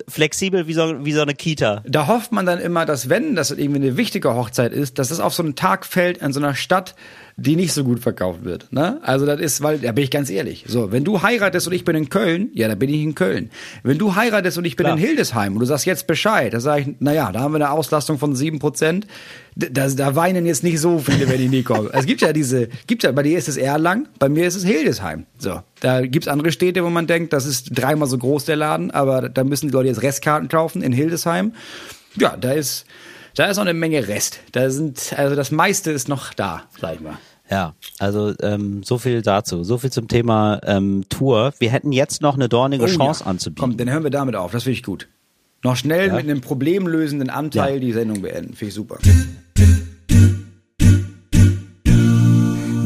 Flexibel wie so, wie so eine Kita. Da hofft man dann immer, dass wenn das irgendwie eine wichtige Hochzeit ist, dass es auf so einen Tag fällt in so einer Stadt, die nicht so gut verkauft wird. Ne? Also das ist, weil, da bin ich ganz ehrlich. So, wenn du heiratest und ich bin in Köln, ja, dann bin ich in Köln. Wenn du heiratest und ich bin Klar. in Hildesheim und du sagst jetzt Bescheid, da sage ich, naja, da haben wir eine Auslastung von sieben Prozent. Da, da weinen jetzt nicht so viele, wenn ich nie komme. es gibt ja diese, gibt ja, bei dir ist es Erlangen, bei mir ist es Hildesheim. So, da gibt's andere Städte, wo man denkt, das ist dreimal so groß der Laden, aber da müssen die Leute jetzt Restkarten kaufen in Hildesheim. Ja, da ist da ist noch eine Menge Rest. Da sind, also das meiste ist noch da, sag ich mal. Ja, also ähm, so viel dazu. So viel zum Thema ähm, Tour. Wir hätten jetzt noch eine dornige oh, Chance ja. anzubieten. Komm, dann hören wir damit auf. Das finde ich gut. Noch schnell ja. mit einem problemlösenden Anteil ja. die Sendung beenden. Finde ich super.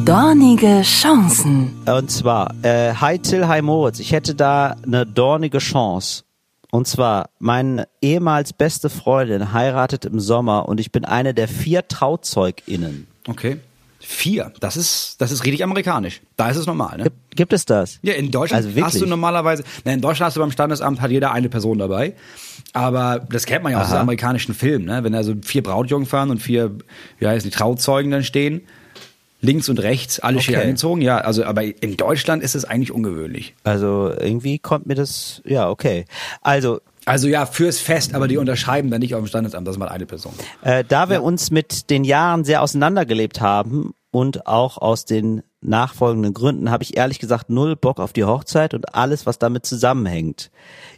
Dornige Chancen. Und zwar, äh, hi Till, hi Moritz. Ich hätte da eine dornige Chance. Und zwar, meine ehemals beste Freundin heiratet im Sommer und ich bin eine der vier TrauzeugInnen. Okay. Vier. Das ist, das ist richtig amerikanisch. Da ist es normal, ne? Gibt, gibt es das? Ja, in Deutschland also hast du normalerweise, ne, in Deutschland hast du beim Standesamt hat jeder eine Person dabei. Aber das kennt man ja aus amerikanischen Filmen, ne? Wenn also vier Brautjungfern und vier, wie heißt die, Trauzeugen dann stehen links und rechts alle okay. schier angezogen. Ja, also aber in Deutschland ist es eigentlich ungewöhnlich. Also irgendwie kommt mir das, ja, okay. Also also ja, fürs Fest, aber die unterschreiben dann nicht auf dem Standesamt, das ist mal eine Person. Äh, da wir ja. uns mit den Jahren sehr auseinandergelebt haben und auch aus den nachfolgenden Gründen habe ich ehrlich gesagt null Bock auf die Hochzeit und alles, was damit zusammenhängt.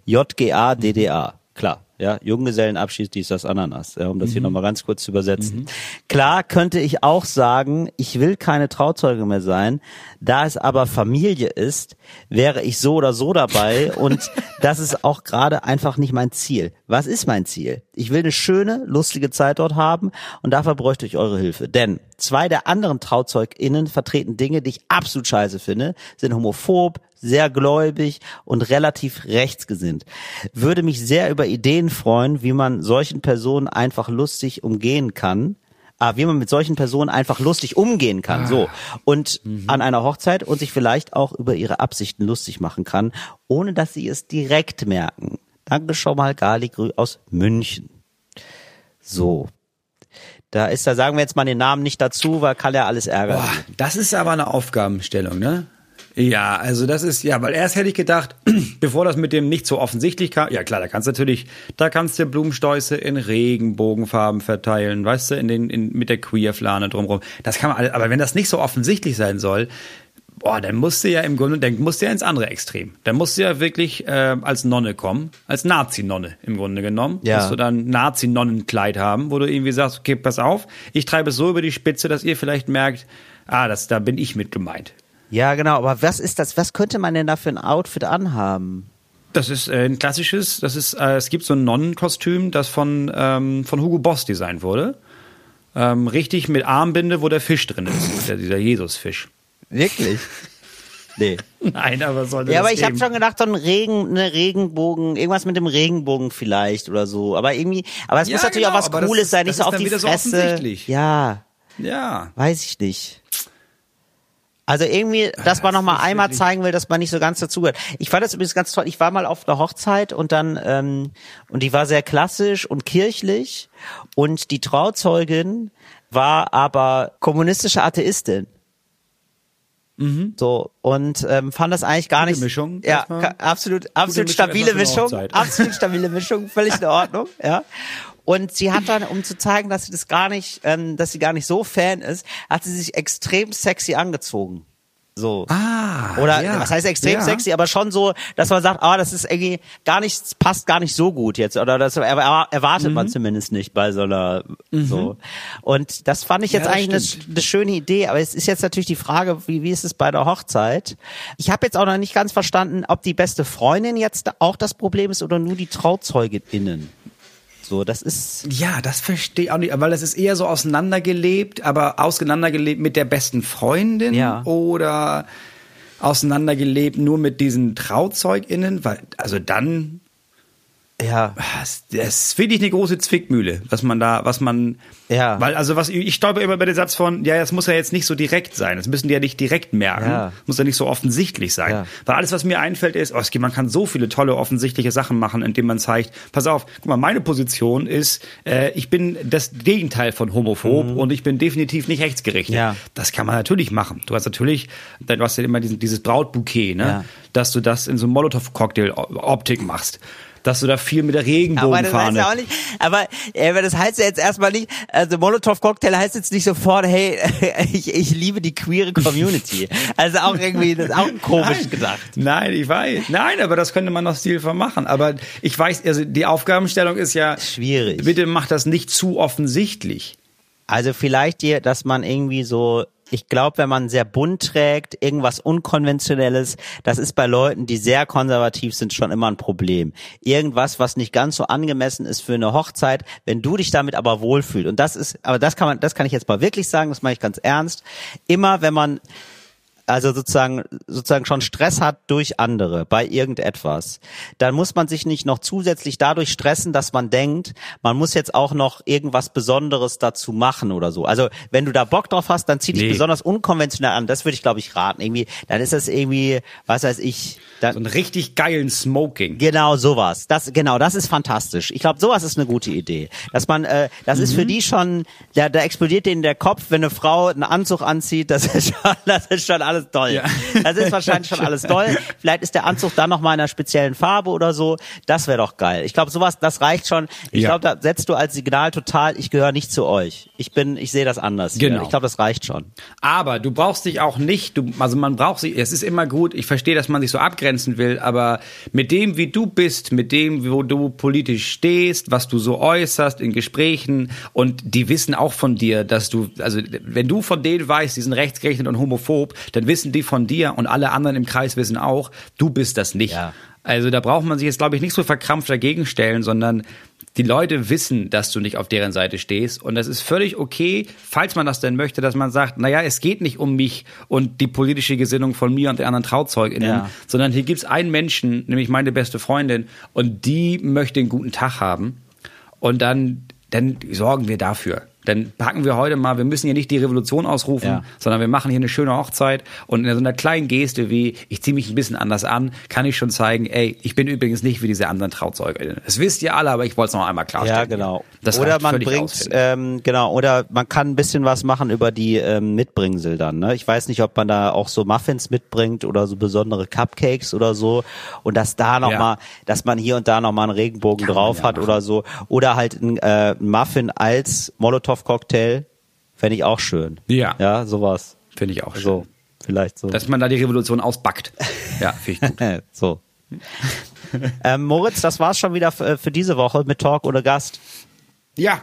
JGA, DDA, klar. Ja, Junggesellenabschied, dies, das, Ananas, ja, um das mhm. hier nochmal ganz kurz zu übersetzen. Mhm. Klar könnte ich auch sagen, ich will keine Trauzeuge mehr sein, da es aber Familie ist, wäre ich so oder so dabei und das ist auch gerade einfach nicht mein Ziel. Was ist mein Ziel? Ich will eine schöne, lustige Zeit dort haben und dafür bräuchte ich eure Hilfe. Denn zwei der anderen TrauzeugInnen vertreten Dinge, die ich absolut scheiße finde, sind homophob, sehr gläubig und relativ rechtsgesinnt. Würde mich sehr über Ideen freuen, wie man solchen Personen einfach lustig umgehen kann. Ah, wie man mit solchen Personen einfach lustig umgehen kann, so. Ah. Und mhm. an einer Hochzeit und sich vielleicht auch über ihre Absichten lustig machen kann, ohne dass sie es direkt merken. Danke schon mal, Gali aus München. So. Da ist, da sagen wir jetzt mal den Namen nicht dazu, weil kann ja alles ärgern. Boah, das ist aber eine Aufgabenstellung, ne? Ja, also das ist, ja, weil erst hätte ich gedacht, bevor das mit dem nicht so offensichtlich kam, ja klar, da kannst du natürlich, da kannst du Blumenstäuße in Regenbogenfarben verteilen, weißt du, in den, in, mit der Queer-Flane drumherum. Das kann man alles, aber wenn das nicht so offensichtlich sein soll, boah, dann musst du ja im Grunde, dann musst du ja ins andere Extrem. Dann musst du ja wirklich äh, als Nonne kommen, als Nazi-Nonne im Grunde genommen. Ja. Dass du dann Nazi-Nonnenkleid haben, wo du irgendwie sagst, okay, pass auf, ich treibe es so über die Spitze, dass ihr vielleicht merkt, ah, das, da bin ich mit gemeint. Ja, genau. Aber was ist das? Was könnte man denn da für ein Outfit anhaben? Das ist äh, ein klassisches, das ist, äh, es gibt so ein Nonnenkostüm, das von, ähm, von Hugo Boss designt wurde. Ähm, richtig mit Armbinde, wo der Fisch drin ist, der, dieser Jesusfisch. Wirklich? Nee. Nein, aber sollte Ja, aber ich habe schon gedacht, so ein Regen, eine Regenbogen, irgendwas mit dem Regenbogen vielleicht oder so. Aber irgendwie, aber es ja, muss natürlich genau, auch was Cooles ist, sein, nicht so auf die Fresse. So ja. Ja. Weiß ich nicht. Also irgendwie, dass man noch mal einmal wirklich... zeigen will, dass man nicht so ganz dazugehört. Ich fand das übrigens ganz toll. Ich war mal auf einer Hochzeit und dann ähm, und die war sehr klassisch und kirchlich und die Trauzeugin war aber kommunistische Atheistin. Mhm. So und ähm, fand das eigentlich gar Gute nicht. Mischung. Ja, absolut, absolut Mischung stabile Mischung, absolut stabile Mischung, völlig in Ordnung. Ja. Und sie hat dann, um zu zeigen, dass sie das gar nicht, ähm, dass sie gar nicht so Fan ist, hat sie sich extrem sexy angezogen. So. Ah. Oder ja. was heißt extrem ja. sexy, aber schon so, dass man sagt, ah, das ist irgendwie gar nicht, passt gar nicht so gut jetzt. Oder das erwartet mhm. man zumindest nicht bei so einer mhm. so. Und das fand ich jetzt ja, eigentlich eine, eine, schöne Idee, aber es ist jetzt natürlich die Frage, wie, wie ist es bei der Hochzeit? Ich habe jetzt auch noch nicht ganz verstanden, ob die beste Freundin jetzt auch das Problem ist oder nur die TrauzeugenInnen. So, das ist. Ja, das verstehe ich auch nicht, weil das ist eher so auseinandergelebt, aber auseinandergelebt mit der besten Freundin ja. oder auseinandergelebt nur mit diesen TrauzeugInnen, weil, also dann ja. Das, das finde ich eine große Zwickmühle, was man da, was man, ja. weil, also was, ich stolper immer bei dem Satz von, ja, das muss ja jetzt nicht so direkt sein, das müssen die ja nicht direkt merken, ja. muss ja nicht so offensichtlich sein. Ja. Weil alles, was mir einfällt, ist, oh, man kann so viele tolle offensichtliche Sachen machen, indem man zeigt, pass auf, guck mal, meine Position ist, äh, ich bin das Gegenteil von homophob mhm. und ich bin definitiv nicht rechtsgerichtet. Ja. Das kann man natürlich machen. Du hast natürlich, du hast ja immer diesen, dieses Brautbouquet, ne, dass du das in so Molotow-Cocktail-Optik machst dass du da viel mit der Regenbogenfahne. Aber das heißt ja auch nicht, aber, aber das heißt ja jetzt erstmal nicht, also Molotow-Cocktail heißt jetzt nicht sofort, hey, ich, ich liebe die queere Community. Also auch irgendwie, das ist auch komisch nein, gedacht. Nein, ich weiß. Nein, aber das könnte man noch stilvoll machen. Aber ich weiß, also die Aufgabenstellung ist ja schwierig. Bitte mach das nicht zu offensichtlich. Also vielleicht dir, dass man irgendwie so ich glaube, wenn man sehr bunt trägt, irgendwas Unkonventionelles, das ist bei Leuten, die sehr konservativ sind, schon immer ein Problem. Irgendwas, was nicht ganz so angemessen ist für eine Hochzeit, wenn du dich damit aber wohlfühlst. Und das ist, aber das kann man, das kann ich jetzt mal wirklich sagen, das mache ich ganz ernst. Immer wenn man also sozusagen, sozusagen schon Stress hat durch andere bei irgendetwas, dann muss man sich nicht noch zusätzlich dadurch stressen, dass man denkt, man muss jetzt auch noch irgendwas Besonderes dazu machen oder so. Also wenn du da Bock drauf hast, dann zieh dich nee. besonders unkonventionell an. Das würde ich, glaube ich, raten. Irgendwie, dann ist das irgendwie, was weiß ich. Dann, so einen richtig geilen Smoking. Genau, sowas. Das, genau, das ist fantastisch. Ich glaube, sowas ist eine gute Idee. Dass man, äh, das mhm. ist für mhm. die schon, da, da explodiert denen der Kopf, wenn eine Frau einen Anzug anzieht, das ist schon, das ist schon alles toll. Ja. Das ist wahrscheinlich schon alles toll. Vielleicht ist der Anzug dann noch mal in einer speziellen Farbe oder so. Das wäre doch geil. Ich glaube, sowas, das reicht schon. Ich ja. glaube, da setzt du als Signal total, ich gehöre nicht zu euch. Ich bin, ich sehe das anders. Genau. Ich glaube, das reicht schon. Aber du brauchst dich auch nicht, du, also man braucht sich, es ist immer gut, ich verstehe, dass man sich so abgrenzen will, aber mit dem, wie du bist, mit dem, wo du politisch stehst, was du so äußerst in Gesprächen und die wissen auch von dir, dass du, also wenn du von denen weißt, die sind rechtsgerechnet und homophob, dann wissen die von dir und alle anderen im Kreis wissen auch, du bist das nicht. Ja. Also da braucht man sich jetzt, glaube ich, nicht so verkrampft dagegen stellen, sondern die Leute wissen, dass du nicht auf deren Seite stehst. Und das ist völlig okay, falls man das denn möchte, dass man sagt, naja, es geht nicht um mich und die politische Gesinnung von mir und den anderen TrauzeugInnen, ja. sondern hier gibt's einen Menschen, nämlich meine beste Freundin, und die möchte einen guten Tag haben. Und dann, dann sorgen wir dafür dann packen wir heute mal, wir müssen hier nicht die Revolution ausrufen, ja. sondern wir machen hier eine schöne Hochzeit und in so einer kleinen Geste wie, ich ziehe mich ein bisschen anders an, kann ich schon zeigen, ey, ich bin übrigens nicht wie diese anderen Trauzeuginnen. Das wisst ihr alle, aber ich wollte es noch einmal klarstellen. Ja, genau. Das oder man bringt, ähm, genau, oder man kann ein bisschen was machen über die ähm, Mitbringsel dann. Ne? Ich weiß nicht, ob man da auch so Muffins mitbringt oder so besondere Cupcakes oder so und dass da nochmal, ja. Mal, dass man hier und da nochmal einen Regenbogen kann drauf ja hat machen. oder so. Oder halt ein äh, Muffin als Molotow Molotow-Cocktail fände ich auch schön. Ja. Ja, sowas. Finde ich auch schön. So, vielleicht so. Dass man da die Revolution ausbackt. Ja, finde ich gut. so. ähm, Moritz, das war's schon wieder für, für diese Woche mit Talk oder Gast. Ja,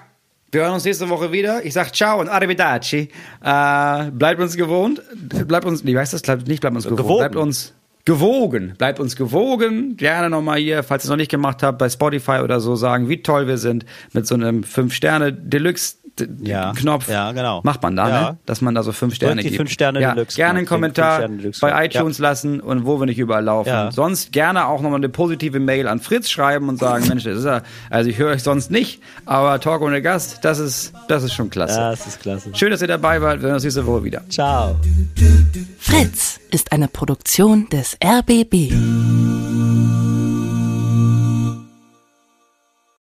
wir hören uns nächste Woche wieder. Ich sag ciao und arrivederci. Äh, bleibt uns gewohnt. Bleibt uns, wie heißt das? Bleibt, nicht bleibt uns gewohnt. Gewogen. Bleibt uns gewogen. Bleibt uns gewogen. Gerne nochmal hier, falls ihr es noch nicht gemacht habt, bei Spotify oder so sagen, wie toll wir sind mit so einem 5-Sterne-Deluxe ja, Knopf ja, genau. macht man da, ja. ne? dass man da so fünf Sterne die gibt. Fünf Sterne ja, Deluxe gerne einen Kommentar bei iTunes ja. lassen und wo wir nicht überall laufen. Ja. Sonst gerne auch nochmal eine positive Mail an Fritz schreiben und sagen, Mensch, das ist ja, also ich höre euch sonst nicht, aber Talk ohne Gast, das ist, das ist schon klasse. Ja, das ist klasse. Schön, dass ihr dabei wart. Wir sehen uns nächste Woche wieder. Ciao. Fritz ist eine Produktion des RBB.